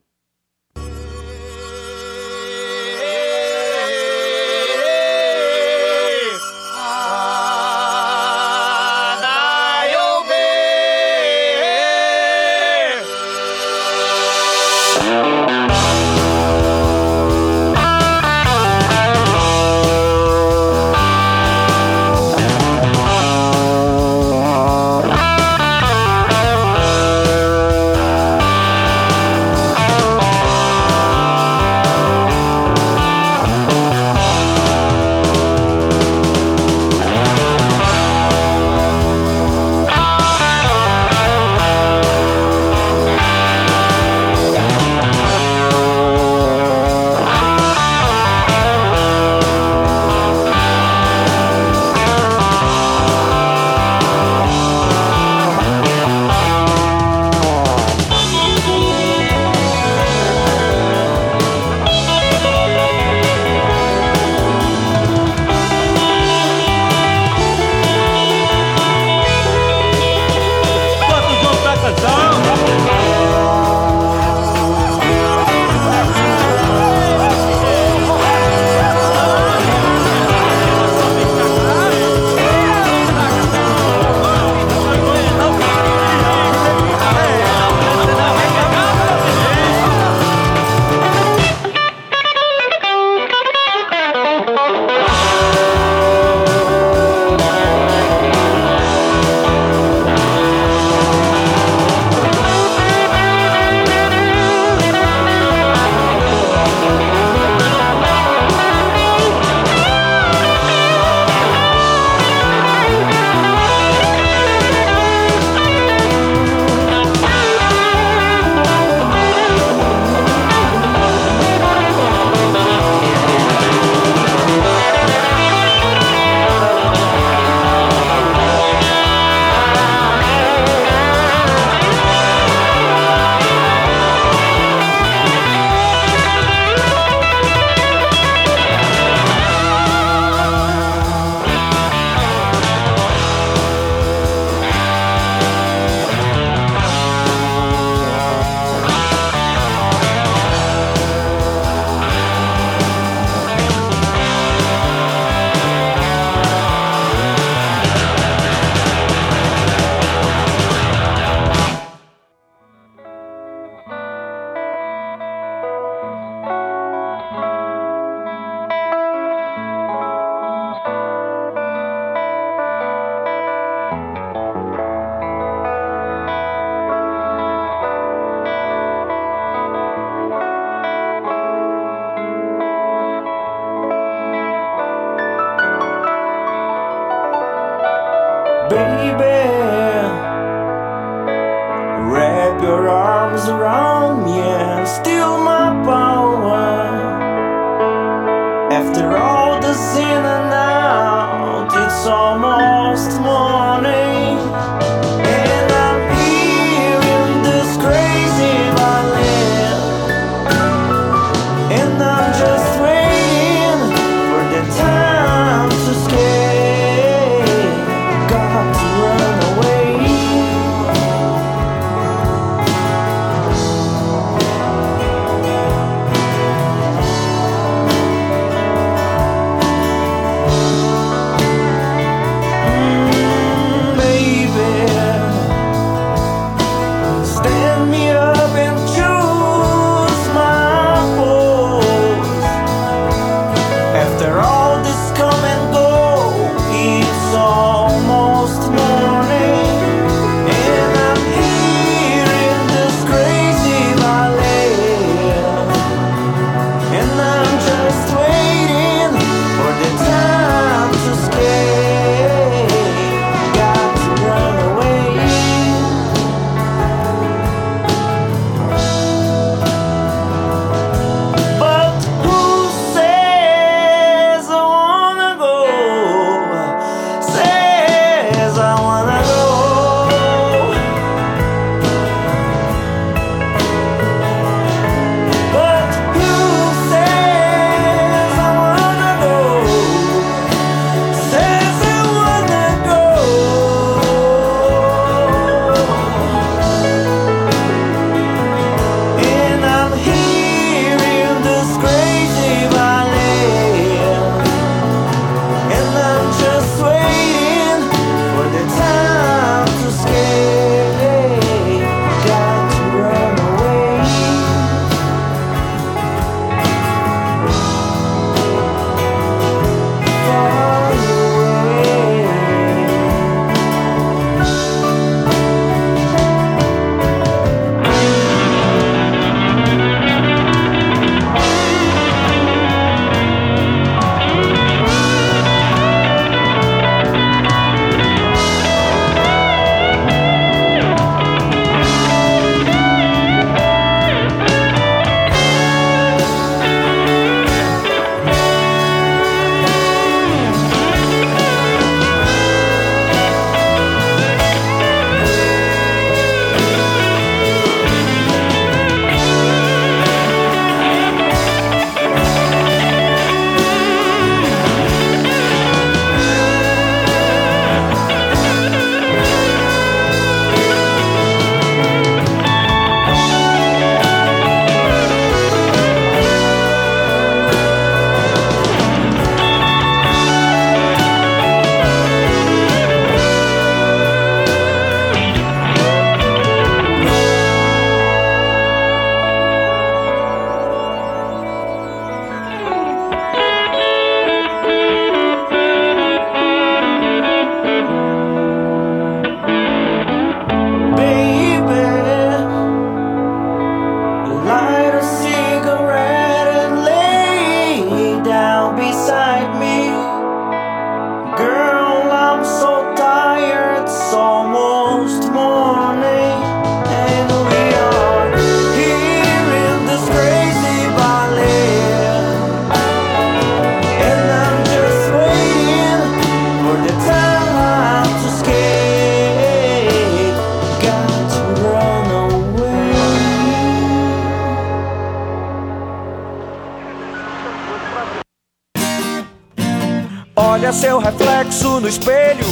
S3: Olha seu reflexo no espelho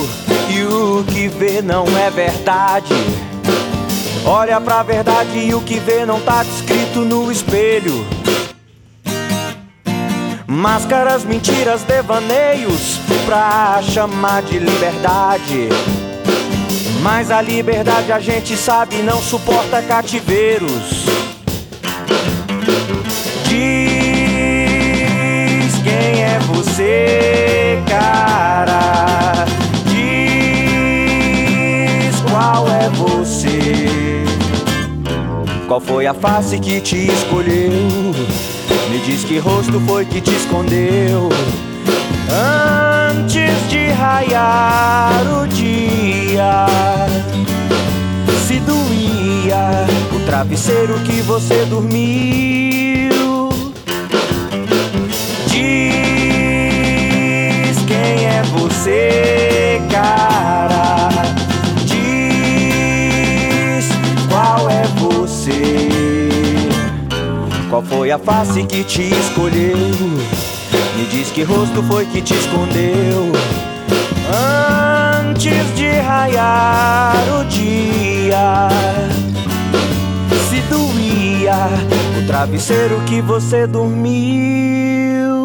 S3: e o que vê não é verdade. Olha pra verdade e o que vê não tá descrito no espelho. Máscaras, mentiras, devaneios pra chamar de liberdade. Mas a liberdade a gente sabe não suporta cativeiros. Diz quem é você, cara. Diz qual é você. Qual foi a face que te escolheu? Me diz que rosto foi que te escondeu. Antes de raiar o dia, se doía o travesseiro que você dormiu. Foi a face que te escolheu? Me diz que rosto foi que te escondeu Antes de raiar o dia Se doía o travesseiro que você dormiu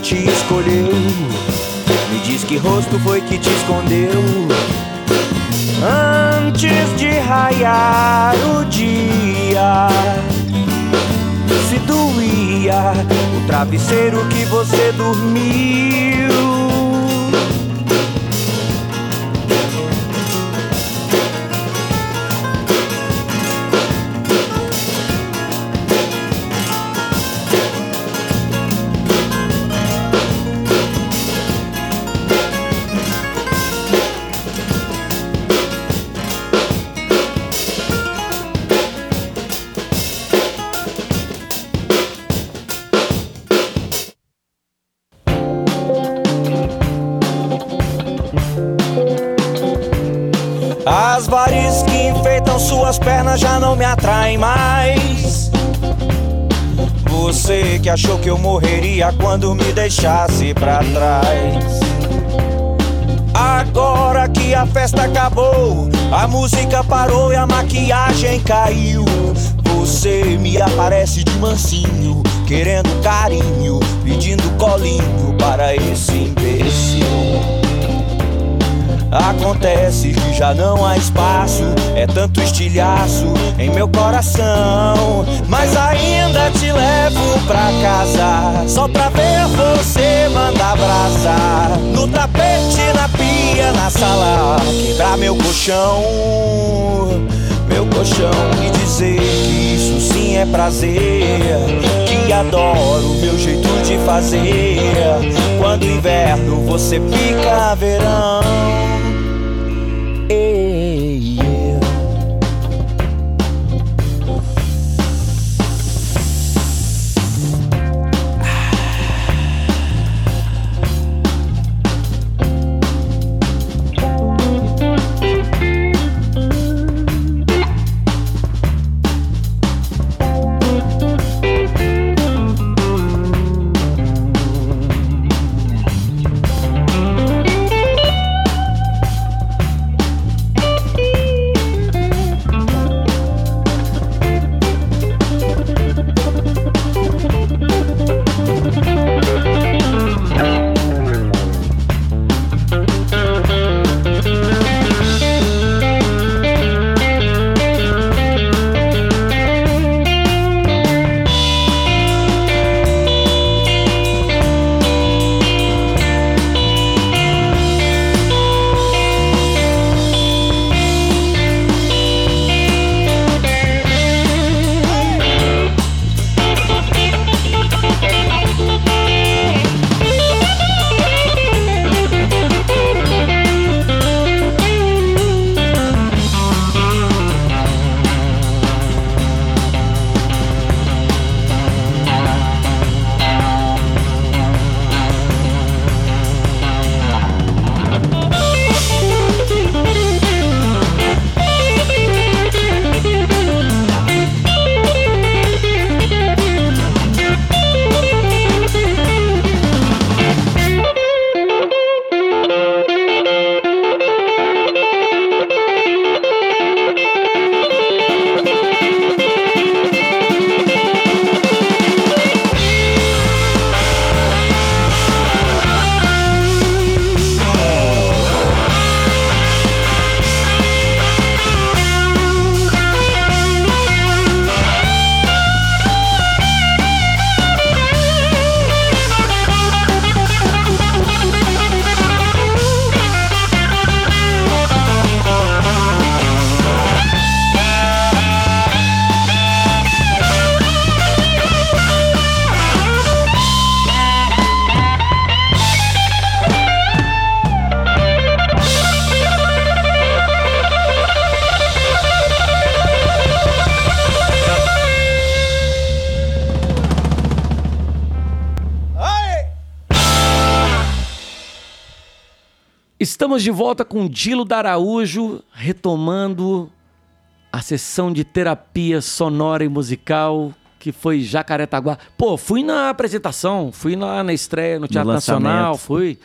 S3: te escolheu? Me diz que rosto foi que te escondeu. Antes de raiar o dia, se doía o travesseiro que você dormiu. Quando me deixasse pra trás. Agora que a festa acabou, a música parou e a maquiagem caiu. Você me aparece de mansinho, querendo carinho, pedindo colinho para esse imbecil. Acontece que já não há espaço, é tanto estilhaço em meu coração. Mas ainda te levo pra casa, só pra ver você mandar brasa. No tapete, na pia, na sala, quebrar meu colchão. Meu colchão e dizer que isso sim é prazer. Que adoro meu jeito de fazer. Quando inverno você fica verão.
S2: Estamos de volta com Dilo da Araújo, retomando a sessão de terapia sonora e musical que foi Jacaretaguá. Pô, fui na apresentação, fui lá na estreia no Teatro Nacional, fui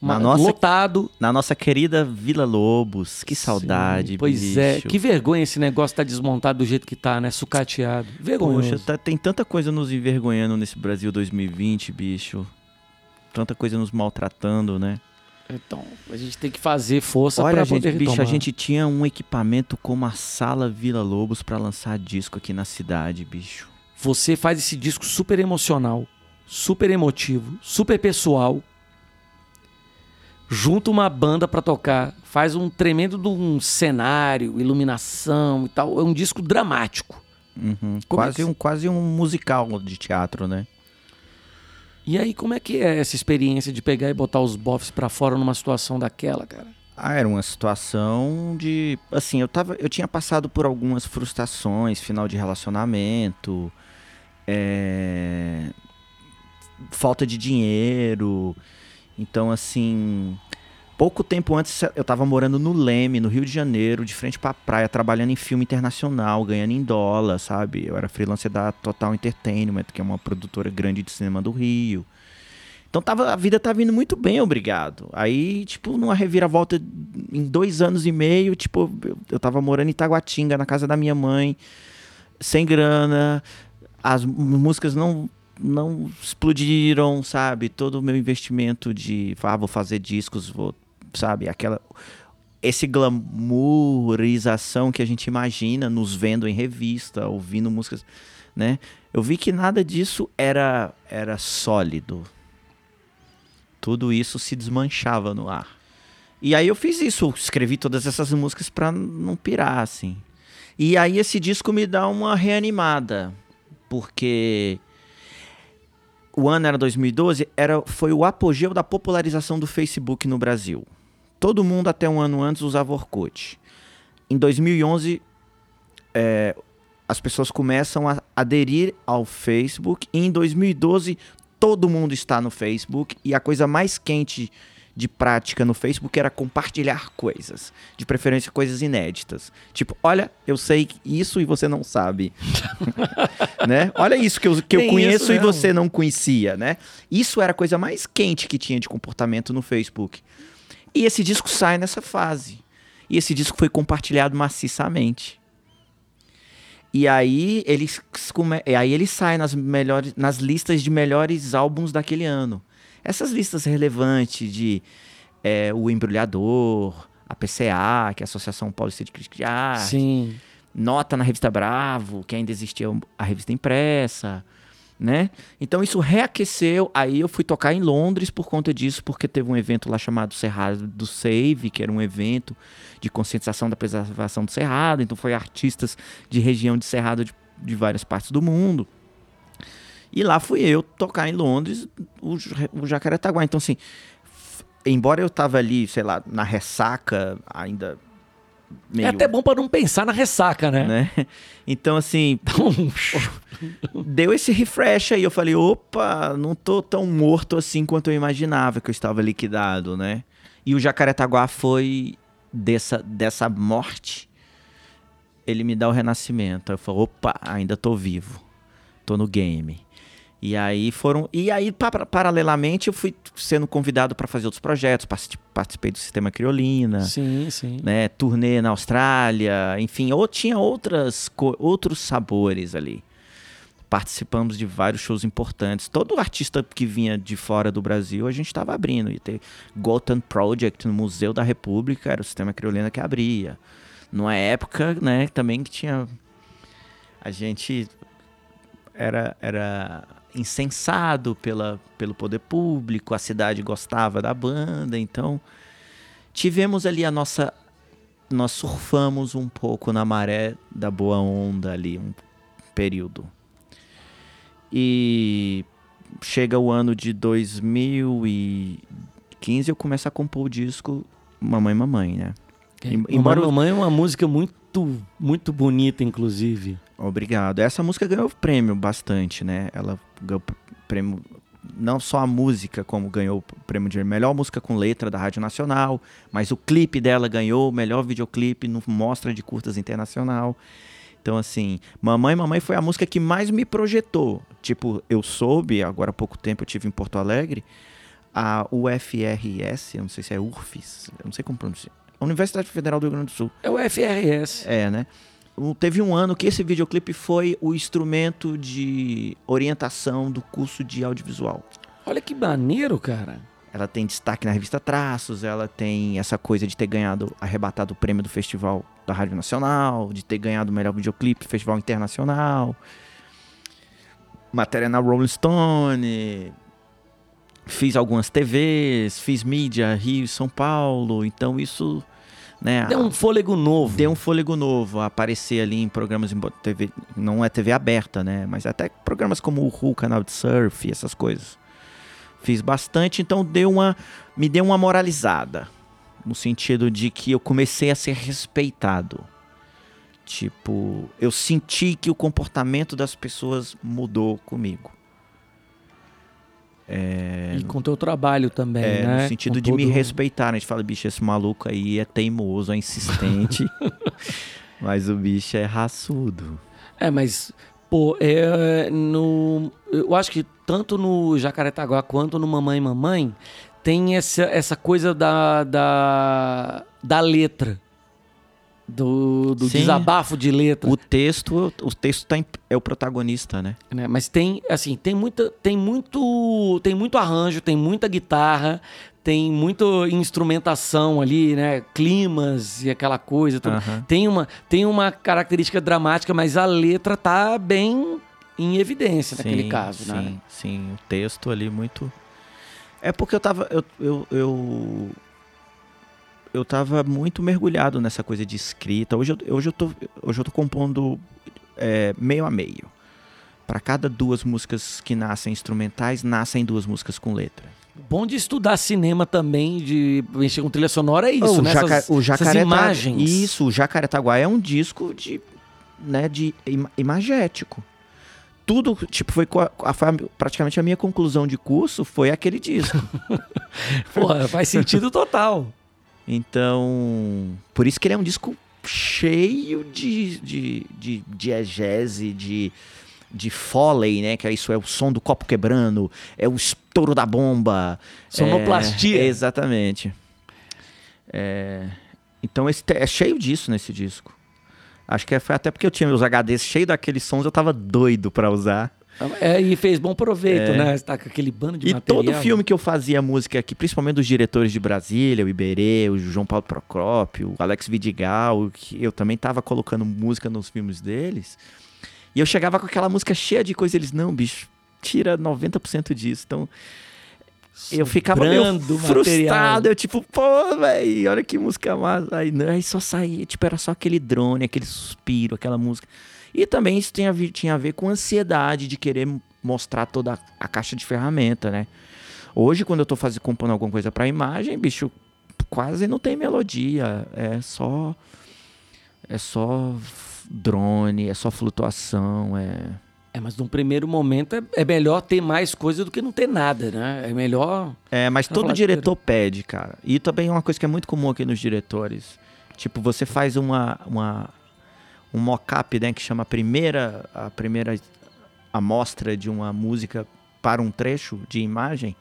S3: Na nossa-
S2: lotado.
S3: Na nossa querida Vila Lobos. Que saudade,
S2: Sim, Pois é,
S3: bicho.
S2: que vergonha esse negócio tá desmontado do jeito que tá, né? Sucateado. Vergonhoso.
S3: Poxa, tá- tem tanta coisa nos envergonhando nesse Brasil 2020, bicho. Tanta coisa nos maltratando, né?
S2: Então, a gente tem que fazer força
S3: Olha,
S2: pra
S3: gente,
S2: poder
S3: bicho, a gente tinha um equipamento como a Sala Vila Lobos pra lançar disco aqui na cidade, bicho.
S2: Você faz esse disco super emocional, super emotivo, super pessoal. Junta uma banda pra tocar, faz um tremendo de um cenário, iluminação e tal. É um disco dramático.
S3: Uhum.
S2: É
S3: Quase,
S2: que-
S3: um, quase um musical de teatro, né?
S2: E aí, como é que é essa experiência de pegar e botar os bofs pra fora numa situação daquela, cara?
S3: Ah, era uma situação de. Assim, eu, tava, eu tinha passado por algumas frustrações, final de relacionamento, é, falta de dinheiro. Então, assim. Pouco tempo antes, eu tava morando no Leme, no Rio de Janeiro, de frente pra praia, trabalhando em filme internacional, ganhando em dólar, sabe? Eu era freelancer da Total Entertainment, que é uma produtora grande de cinema do Rio. Então tava, a vida tava indo muito bem, obrigado. Aí, tipo, numa reviravolta em dois anos e meio, tipo, eu, eu tava morando em Taguatinga, na casa da minha mãe, sem grana, as músicas não não explodiram, sabe? Todo o meu investimento de, ah, vou fazer discos, vou, sabe? Aquela esse glamourização que a gente imagina nos vendo em revista, ouvindo músicas, né? Eu vi que nada disso era era sólido. Tudo isso se desmanchava no ar. E aí eu fiz isso, escrevi todas essas músicas pra não pirar assim. E aí esse disco me dá uma reanimada, porque o ano era 2012, era, foi o apogeu da popularização do Facebook no Brasil. Todo mundo até um ano antes usava Orkut. Em 2011, é, as pessoas começam a aderir ao Facebook. E em 2012, todo mundo está no Facebook. E a coisa mais quente de prática no Facebook era compartilhar coisas. De preferência, coisas inéditas. Tipo, olha, eu sei isso e você não sabe. [laughs] né? Olha isso que eu, que eu conheço e
S2: mesmo.
S3: você não conhecia, né? Isso era a coisa mais quente que tinha de comportamento no Facebook. E esse disco sai nessa fase. E esse disco foi compartilhado maciçamente. E aí ele, aí ele sai nas, melhores, nas listas de melhores álbuns daquele ano. Essas listas relevantes de é, O Embrulhador, a PCA, que é a Associação Paulista de Crítica de Arte,
S2: Sim.
S3: nota na revista Bravo, que ainda existia a revista impressa, né? Então isso reaqueceu. Aí eu fui tocar em Londres por conta disso, porque teve um evento lá chamado Cerrado do Save, que era um evento de conscientização da preservação do Cerrado. Então foi artistas de região de Cerrado de, de várias partes do mundo. E lá fui eu tocar em Londres o, o Jacaretaguá. Então assim, embora eu tava ali, sei lá, na ressaca ainda meio
S2: É até bom pra não pensar na ressaca, né? [laughs]
S3: né? Então, assim, [laughs] deu esse refresh aí. Eu falei, opa, não tô tão morto assim quanto eu imaginava que eu estava liquidado, né? E o Jacaretaguá foi dessa, dessa morte, ele me dá o renascimento. Eu falo, opa, ainda tô vivo. Tô no game. E aí foram. E aí, pa- paralelamente, eu fui sendo convidado para fazer outros projetos. Parti- Participei do Sistema Criolina
S2: Sim, sim.
S3: né, turnê na Austrália, enfim, ou tinha outras outros sabores ali. Participamos de vários shows importantes. Todo artista que vinha de fora do Brasil, a gente estava abrindo. E ter Gotham Project no Museu da República, era o sistema criolina que abria. Numa época, né, também que tinha a gente era era incensado pela, pelo poder público, a cidade gostava da banda, então tivemos ali a nossa nós surfamos um pouco na maré da boa onda ali um período. E chega o ano de 2015 eu começo a compor o disco Mamãe Mamãe, né? Em-
S2: Embora
S3: embora-
S2: Mamãe é uma música muito, muito bonita, inclusive.
S3: Obrigado. Essa música ganhou prêmio bastante, né? Ela ganhou pr- prêmio não só a música, como ganhou o prêmio de melhor música com letra da Rádio Nacional, mas o clipe dela ganhou o melhor videoclipe no Mostra de Curtas Internacional. Então, assim, Mamãe, Mamãe foi a música que mais me projetou. Tipo, eu soube, agora há pouco tempo eu tive em Porto Alegre, a UFRS, eu não sei se é URFIS, eu não sei como pronunciar. Universidade Federal do Rio Grande do Sul.
S2: É o FRS.
S3: É, né? Teve um ano que esse videoclipe foi o instrumento de orientação do curso de audiovisual.
S2: Olha que maneiro, cara.
S3: Ela tem destaque na revista Traços, ela tem essa coisa de ter ganhado, arrebatado o prêmio do Festival da Rádio Nacional, de ter ganhado o melhor videoclipe do Festival Internacional. Matéria na Rolling Stone. Fiz algumas TVs, fiz mídia Rio e São Paulo, então isso né,
S2: deu um fôlego novo.
S3: Deu um fôlego novo aparecer ali em programas em TV, não é TV aberta, né, mas até programas como o Ru, canal de surf, essas coisas. Fiz bastante, então deu uma me deu uma moralizada no sentido de que eu comecei a ser respeitado. Tipo, eu senti que o comportamento das pessoas mudou comigo.
S2: É, e com o teu trabalho também,
S3: é,
S2: né?
S3: No sentido
S2: com
S3: de todo... me respeitar. A gente fala, bicho, esse maluco aí é teimoso, é insistente. [laughs] mas o bicho é raçudo.
S2: É, mas, pô, é, no, eu acho que tanto no Jacaretaguá quanto no Mamãe Mamãe tem essa, essa coisa da, da, da letra do, do desabafo de letra.
S3: O texto, o texto tá em, é o protagonista, né?
S2: né? Mas tem, assim, tem muita, tem muito, tem muito arranjo, tem muita guitarra, tem muita instrumentação ali, né? Climas e aquela coisa. Uhum. Tem uma, tem uma característica dramática, mas a letra tá bem em evidência sim, naquele caso,
S3: sim,
S2: né?
S3: Sim, sim. O texto ali muito. É porque eu tava, eu, eu, eu eu tava muito mergulhado nessa coisa de escrita. Hoje eu, hoje eu, tô, hoje eu tô compondo é, meio a meio. Para cada duas músicas que nascem instrumentais, nascem duas músicas com letra.
S2: Bom de estudar cinema também, de mexer com trilha sonora é isso,
S3: o
S2: né?
S3: Jaca,
S2: essas,
S3: o Jacareta,
S2: imagens.
S3: Isso, o Jacaretaguá é um disco de, né, de im, imagético. Tudo, tipo, foi, a, foi a, praticamente a minha conclusão de curso foi aquele disco. [laughs]
S2: Porra, faz sentido total.
S3: Então, por isso que ele é um disco cheio de, de, de, diegese, de, de foley, né? Que é isso é o som do copo quebrando, é o estouro da bomba.
S2: Sonoplastia.
S3: É, exatamente. É, então esse, é cheio disso nesse disco. Acho que foi até porque eu tinha meus HDs cheios daqueles sons, eu tava doido para usar.
S2: É, e fez bom proveito, é. né? Você tá com aquele bando de
S3: e
S2: material.
S3: E todo filme que eu fazia música aqui, principalmente dos diretores de Brasília, o Iberê, o João Paulo Procópio, o Alex Vidigal, que eu também tava colocando música nos filmes deles. E eu chegava com aquela música cheia de coisa, eles, não, bicho, tira 90% disso. Então, eu ficava meio frustrado. Eu, tipo, pô, velho, olha que música massa. Aí, não, aí só saía, tipo, era só aquele drone, aquele suspiro, aquela música. E também isso tinha a ver, tinha a ver com ansiedade de querer mostrar toda a caixa de ferramenta, né? Hoje, quando eu tô fazendo, compondo alguma coisa para imagem, bicho, quase não tem melodia. É só. É só drone, é só flutuação, é.
S2: É, mas num primeiro momento é, é melhor ter mais coisa do que não ter nada, né? É melhor.
S3: É, mas todo diretor pede, cara. E também é uma coisa que é muito comum aqui nos diretores. Tipo, você faz uma, uma um mock-up, né, que chama a primeira, a primeira amostra de uma música para um trecho de imagem.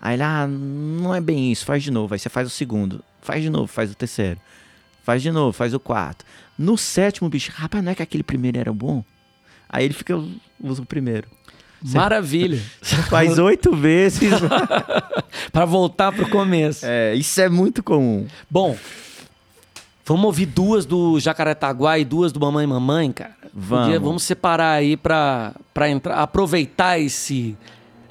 S3: Aí ele, ah, não é bem isso, faz de novo. Aí você faz o segundo, faz de novo, faz o terceiro, faz de novo, faz o quarto. No sétimo, bicho, rapaz, não é que aquele primeiro era bom? Aí ele fica, usa o primeiro.
S2: Você, Maravilha. [laughs]
S3: Faz oito vezes. [laughs]
S2: para voltar pro começo.
S3: É, isso é muito comum.
S2: Bom, Vamos ouvir duas do Jacaretaguá e duas do Mamãe Mamãe, cara?
S3: Vamos.
S2: Vamos separar aí pra, pra entrar, aproveitar esse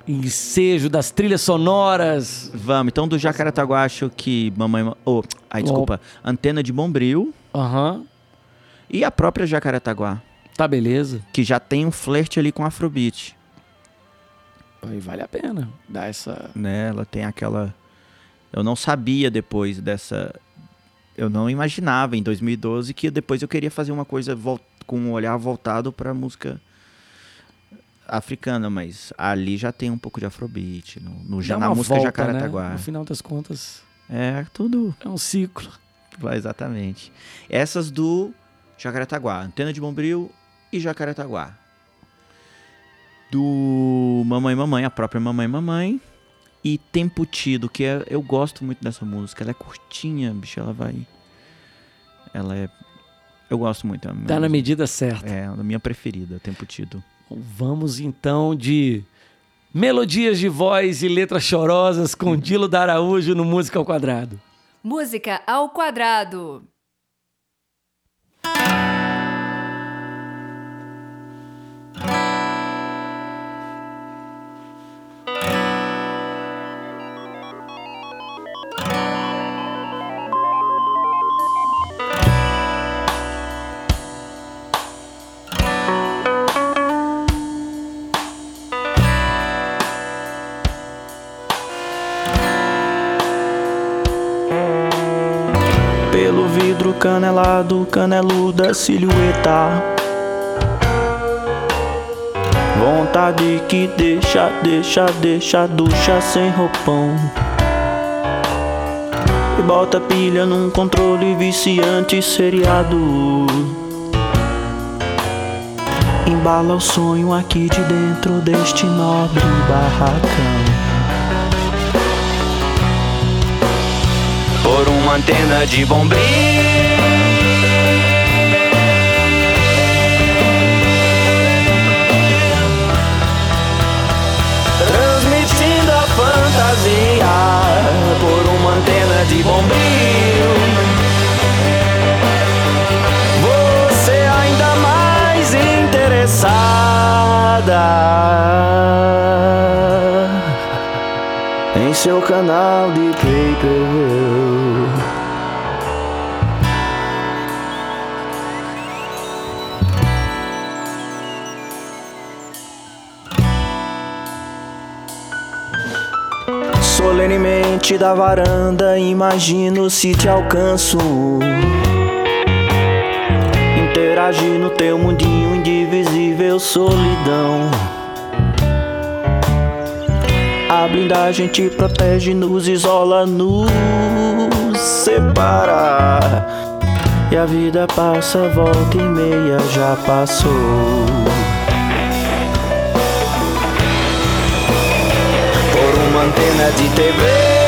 S2: ensejo das trilhas sonoras.
S3: Vamos, então do Jacaretaguá acho que Mamãe... Oh, ai, desculpa. Oh. Antena de Bombril.
S2: Aham. Uhum.
S3: E a própria Jacaretaguá.
S2: Tá, beleza.
S3: Que já tem um flerte ali com Afrobeat.
S2: Aí vale a pena dar essa...
S3: Né, ela tem aquela... Eu não sabia depois dessa eu não imaginava em 2012 que depois eu queria fazer uma coisa com um olhar voltado para música
S4: africana, mas ali já tem um pouco de afrobeat. No, no, já na música
S2: volta,
S4: Jacarataguá.
S2: Né? No final das contas,
S4: É tudo.
S2: é um ciclo.
S4: Exatamente. Essas do Jacarataguá. Antena de Bombril e Jacarataguá. Do Mamãe Mamãe, a própria Mamãe Mamãe. E Tempo Tido, que é, eu gosto muito dessa música. Ela é curtinha, bicho, ela vai... Ela é... Eu gosto muito. É
S2: Tá na
S4: música-
S2: medida certa.
S4: É, a minha preferida, Tempo Tido.
S2: Vamos então de melodias de voz e letras chorosas com Dilo da Araújo no Música ao Quadrado.
S1: Música ao quadrado.
S3: Caneluda silhueta. Vontade que deixa, deixa, deixa ducha sem roupão. E bota pilha num controle viciante seriado. Embala o sonho aqui de dentro deste nobre barracão. por uma antena de bombril. De bombril. Você ainda mais interessada em seu canal de pay-per-view. Da varanda, imagino se te alcanço. Interagir no teu mundinho indivisível, solidão. A blindagem te protege, nos isola, nos separa. E a vida passa, volta e meia já passou. Antena de TV.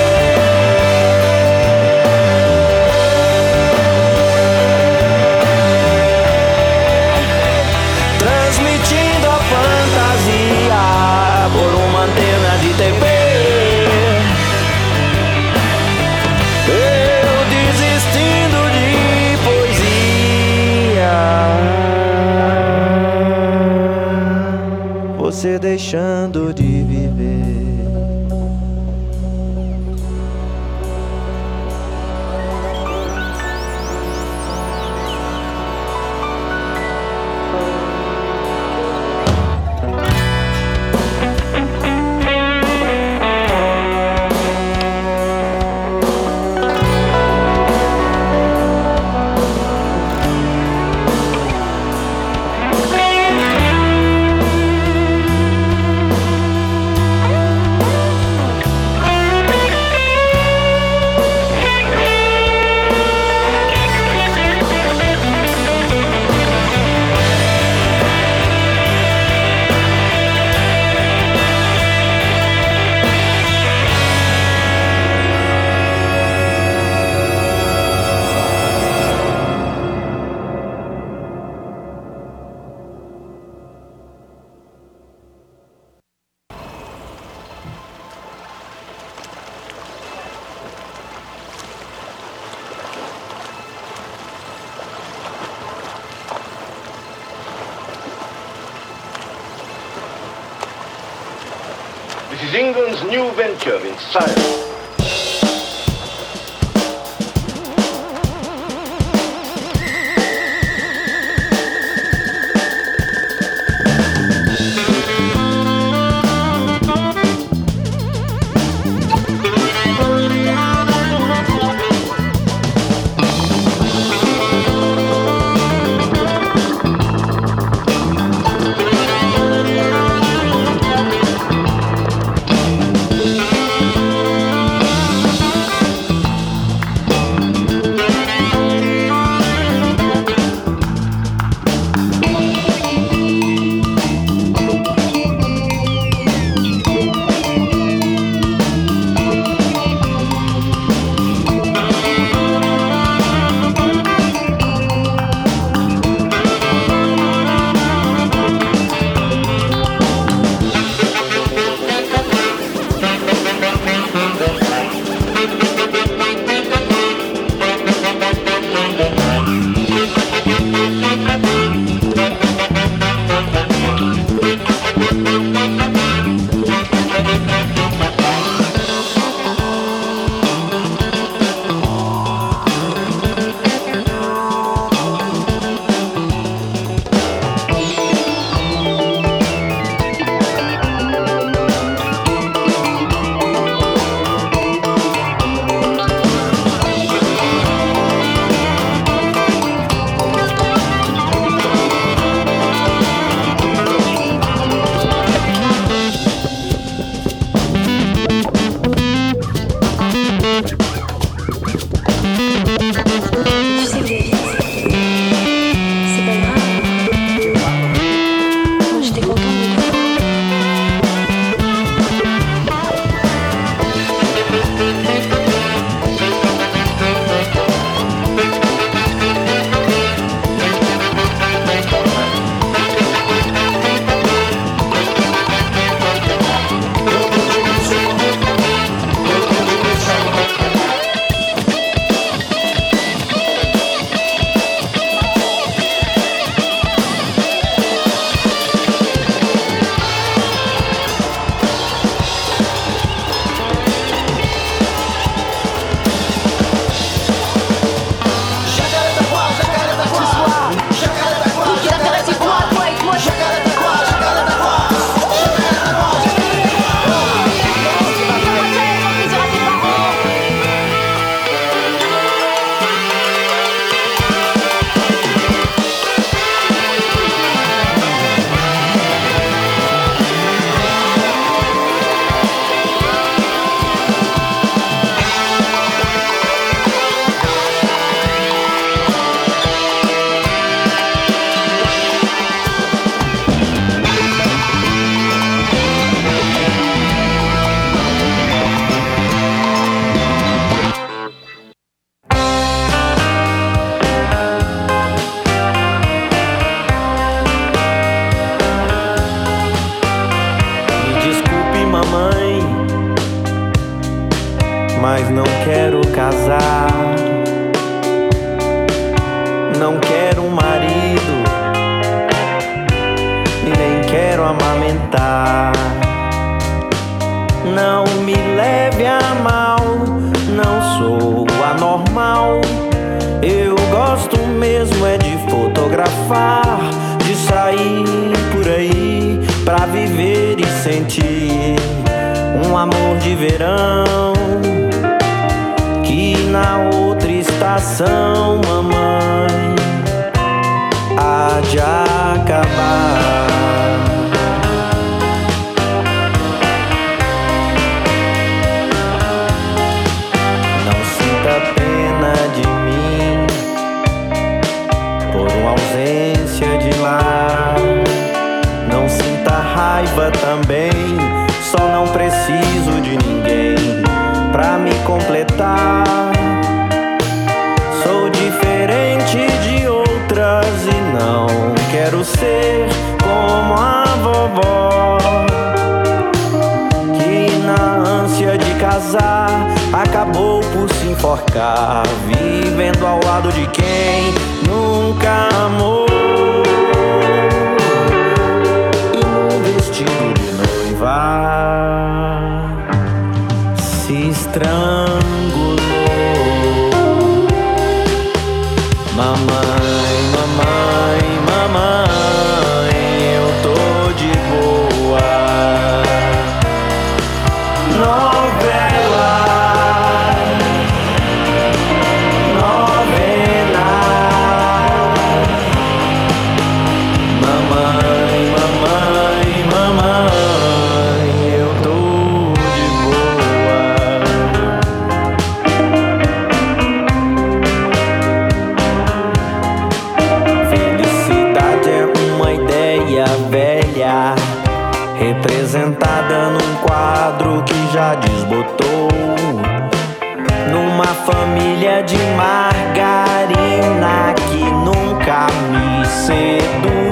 S3: margarina que nunca me seduz.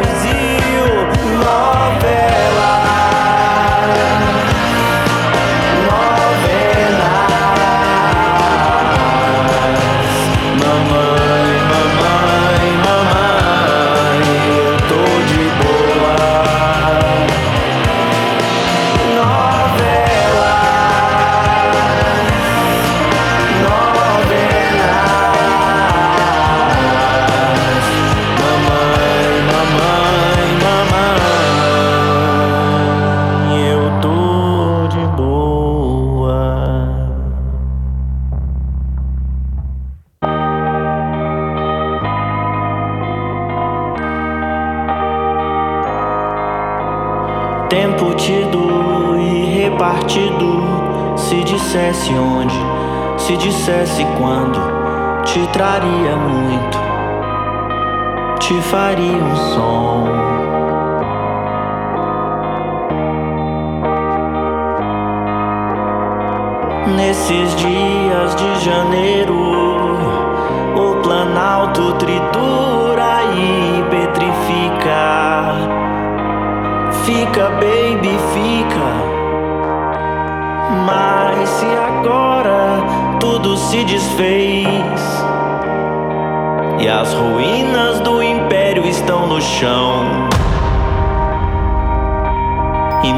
S3: faria.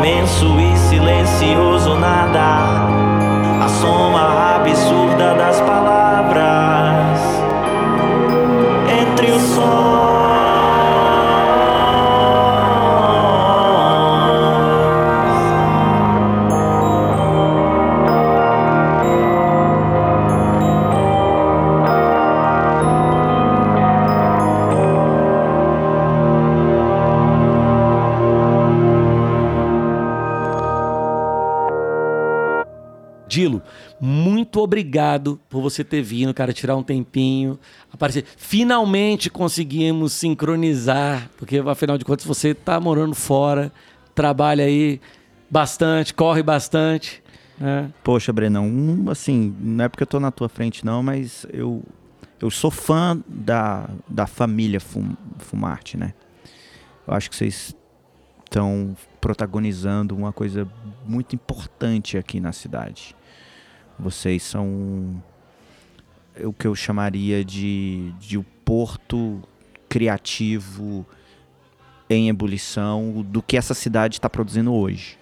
S3: imenso e silencioso nada. A soma
S2: obrigado por você ter vindo, cara, tirar um tempinho, aparecer. Finalmente conseguimos sincronizar, porque afinal de contas você está morando fora, trabalha aí bastante, corre bastante. Né?
S5: Poxa, Brenão, um, assim, não é porque eu estou na tua frente não, mas eu eu sou fã da, da família Fum, Fumarte, né? Eu acho que vocês estão protagonizando uma coisa muito importante aqui na cidade.
S3: Vocês são o que eu chamaria de, de o porto criativo em ebulição do que essa cidade está produzindo hoje.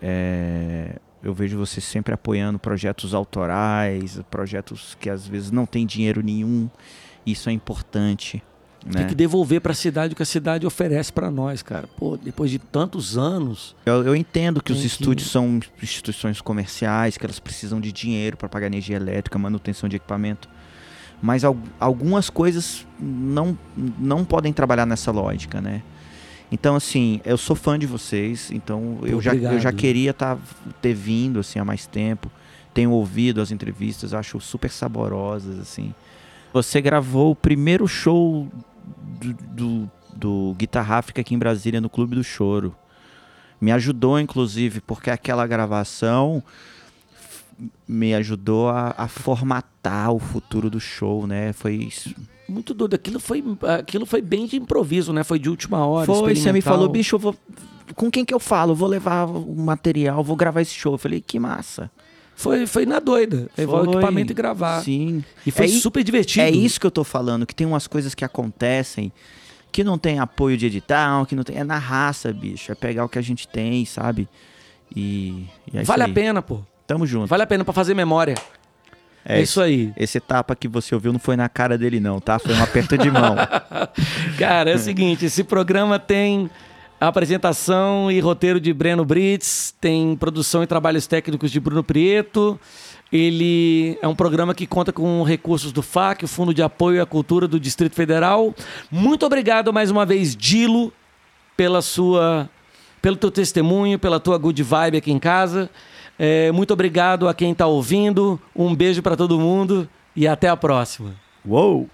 S3: É, eu vejo você sempre apoiando projetos autorais, projetos que às vezes não tem dinheiro nenhum. Isso é importante. Né?
S2: Tem que devolver para a cidade o que a cidade oferece para nós, cara. Pô, depois de tantos anos.
S3: Eu, eu entendo que os
S2: que-
S3: estúdios são instituições comerciais, que elas precisam de dinheiro para pagar energia elétrica, manutenção de equipamento. Mas al- algumas coisas não, não podem trabalhar nessa lógica, né? Então, assim, eu sou fã de vocês, então eu já, eu já queria tá, ter vindo assim, há mais tempo. Tenho ouvido as entrevistas, acho super saborosas, assim. Você gravou o primeiro show do, do, do Guitar África aqui em Brasília, no Clube do Choro. Me ajudou, inclusive, porque aquela gravação me ajudou a, a formatar o futuro do show, né? Foi isso.
S2: Muito doido. Aquilo foi, aquilo foi bem de improviso, né? Foi de última hora.
S3: Foi, você me falou, bicho, vou... com quem que eu falo? Vou levar o material, vou gravar esse show. Eu falei, que massa.
S2: Foi, foi na doida. Levar o equipamento e gravar.
S3: Sim.
S2: E foi
S3: É
S2: super divertido.
S3: É isso que eu tô falando, que tem umas coisas que acontecem que não tem apoio de edital, que não tem. É na raça, bicho. É pegar o que a gente tem, sabe? E, e é
S2: Vale a pena, pô.
S3: Tamo junto.
S2: Vale a pena pra fazer memória. É, isso aí.
S3: Esse tapa que você ouviu não foi na cara dele, não, tá? Foi um aperto de mão. [laughs]
S2: Cara, é o seguinte, esse programa tem apresentação e roteiro de Breno Brits, tem produção e trabalhos técnicos de Bruno Prieto. Ele é um programa que conta com recursos do FAC, o Fundo de Apoio à Cultura do Distrito Federal. Muito obrigado mais uma vez, Dilo, pela sua, pelo teu testemunho, pela tua good vibe aqui em casa. É, muito obrigado a quem está ouvindo. Um beijo para todo mundo e até a próxima.
S3: Uou!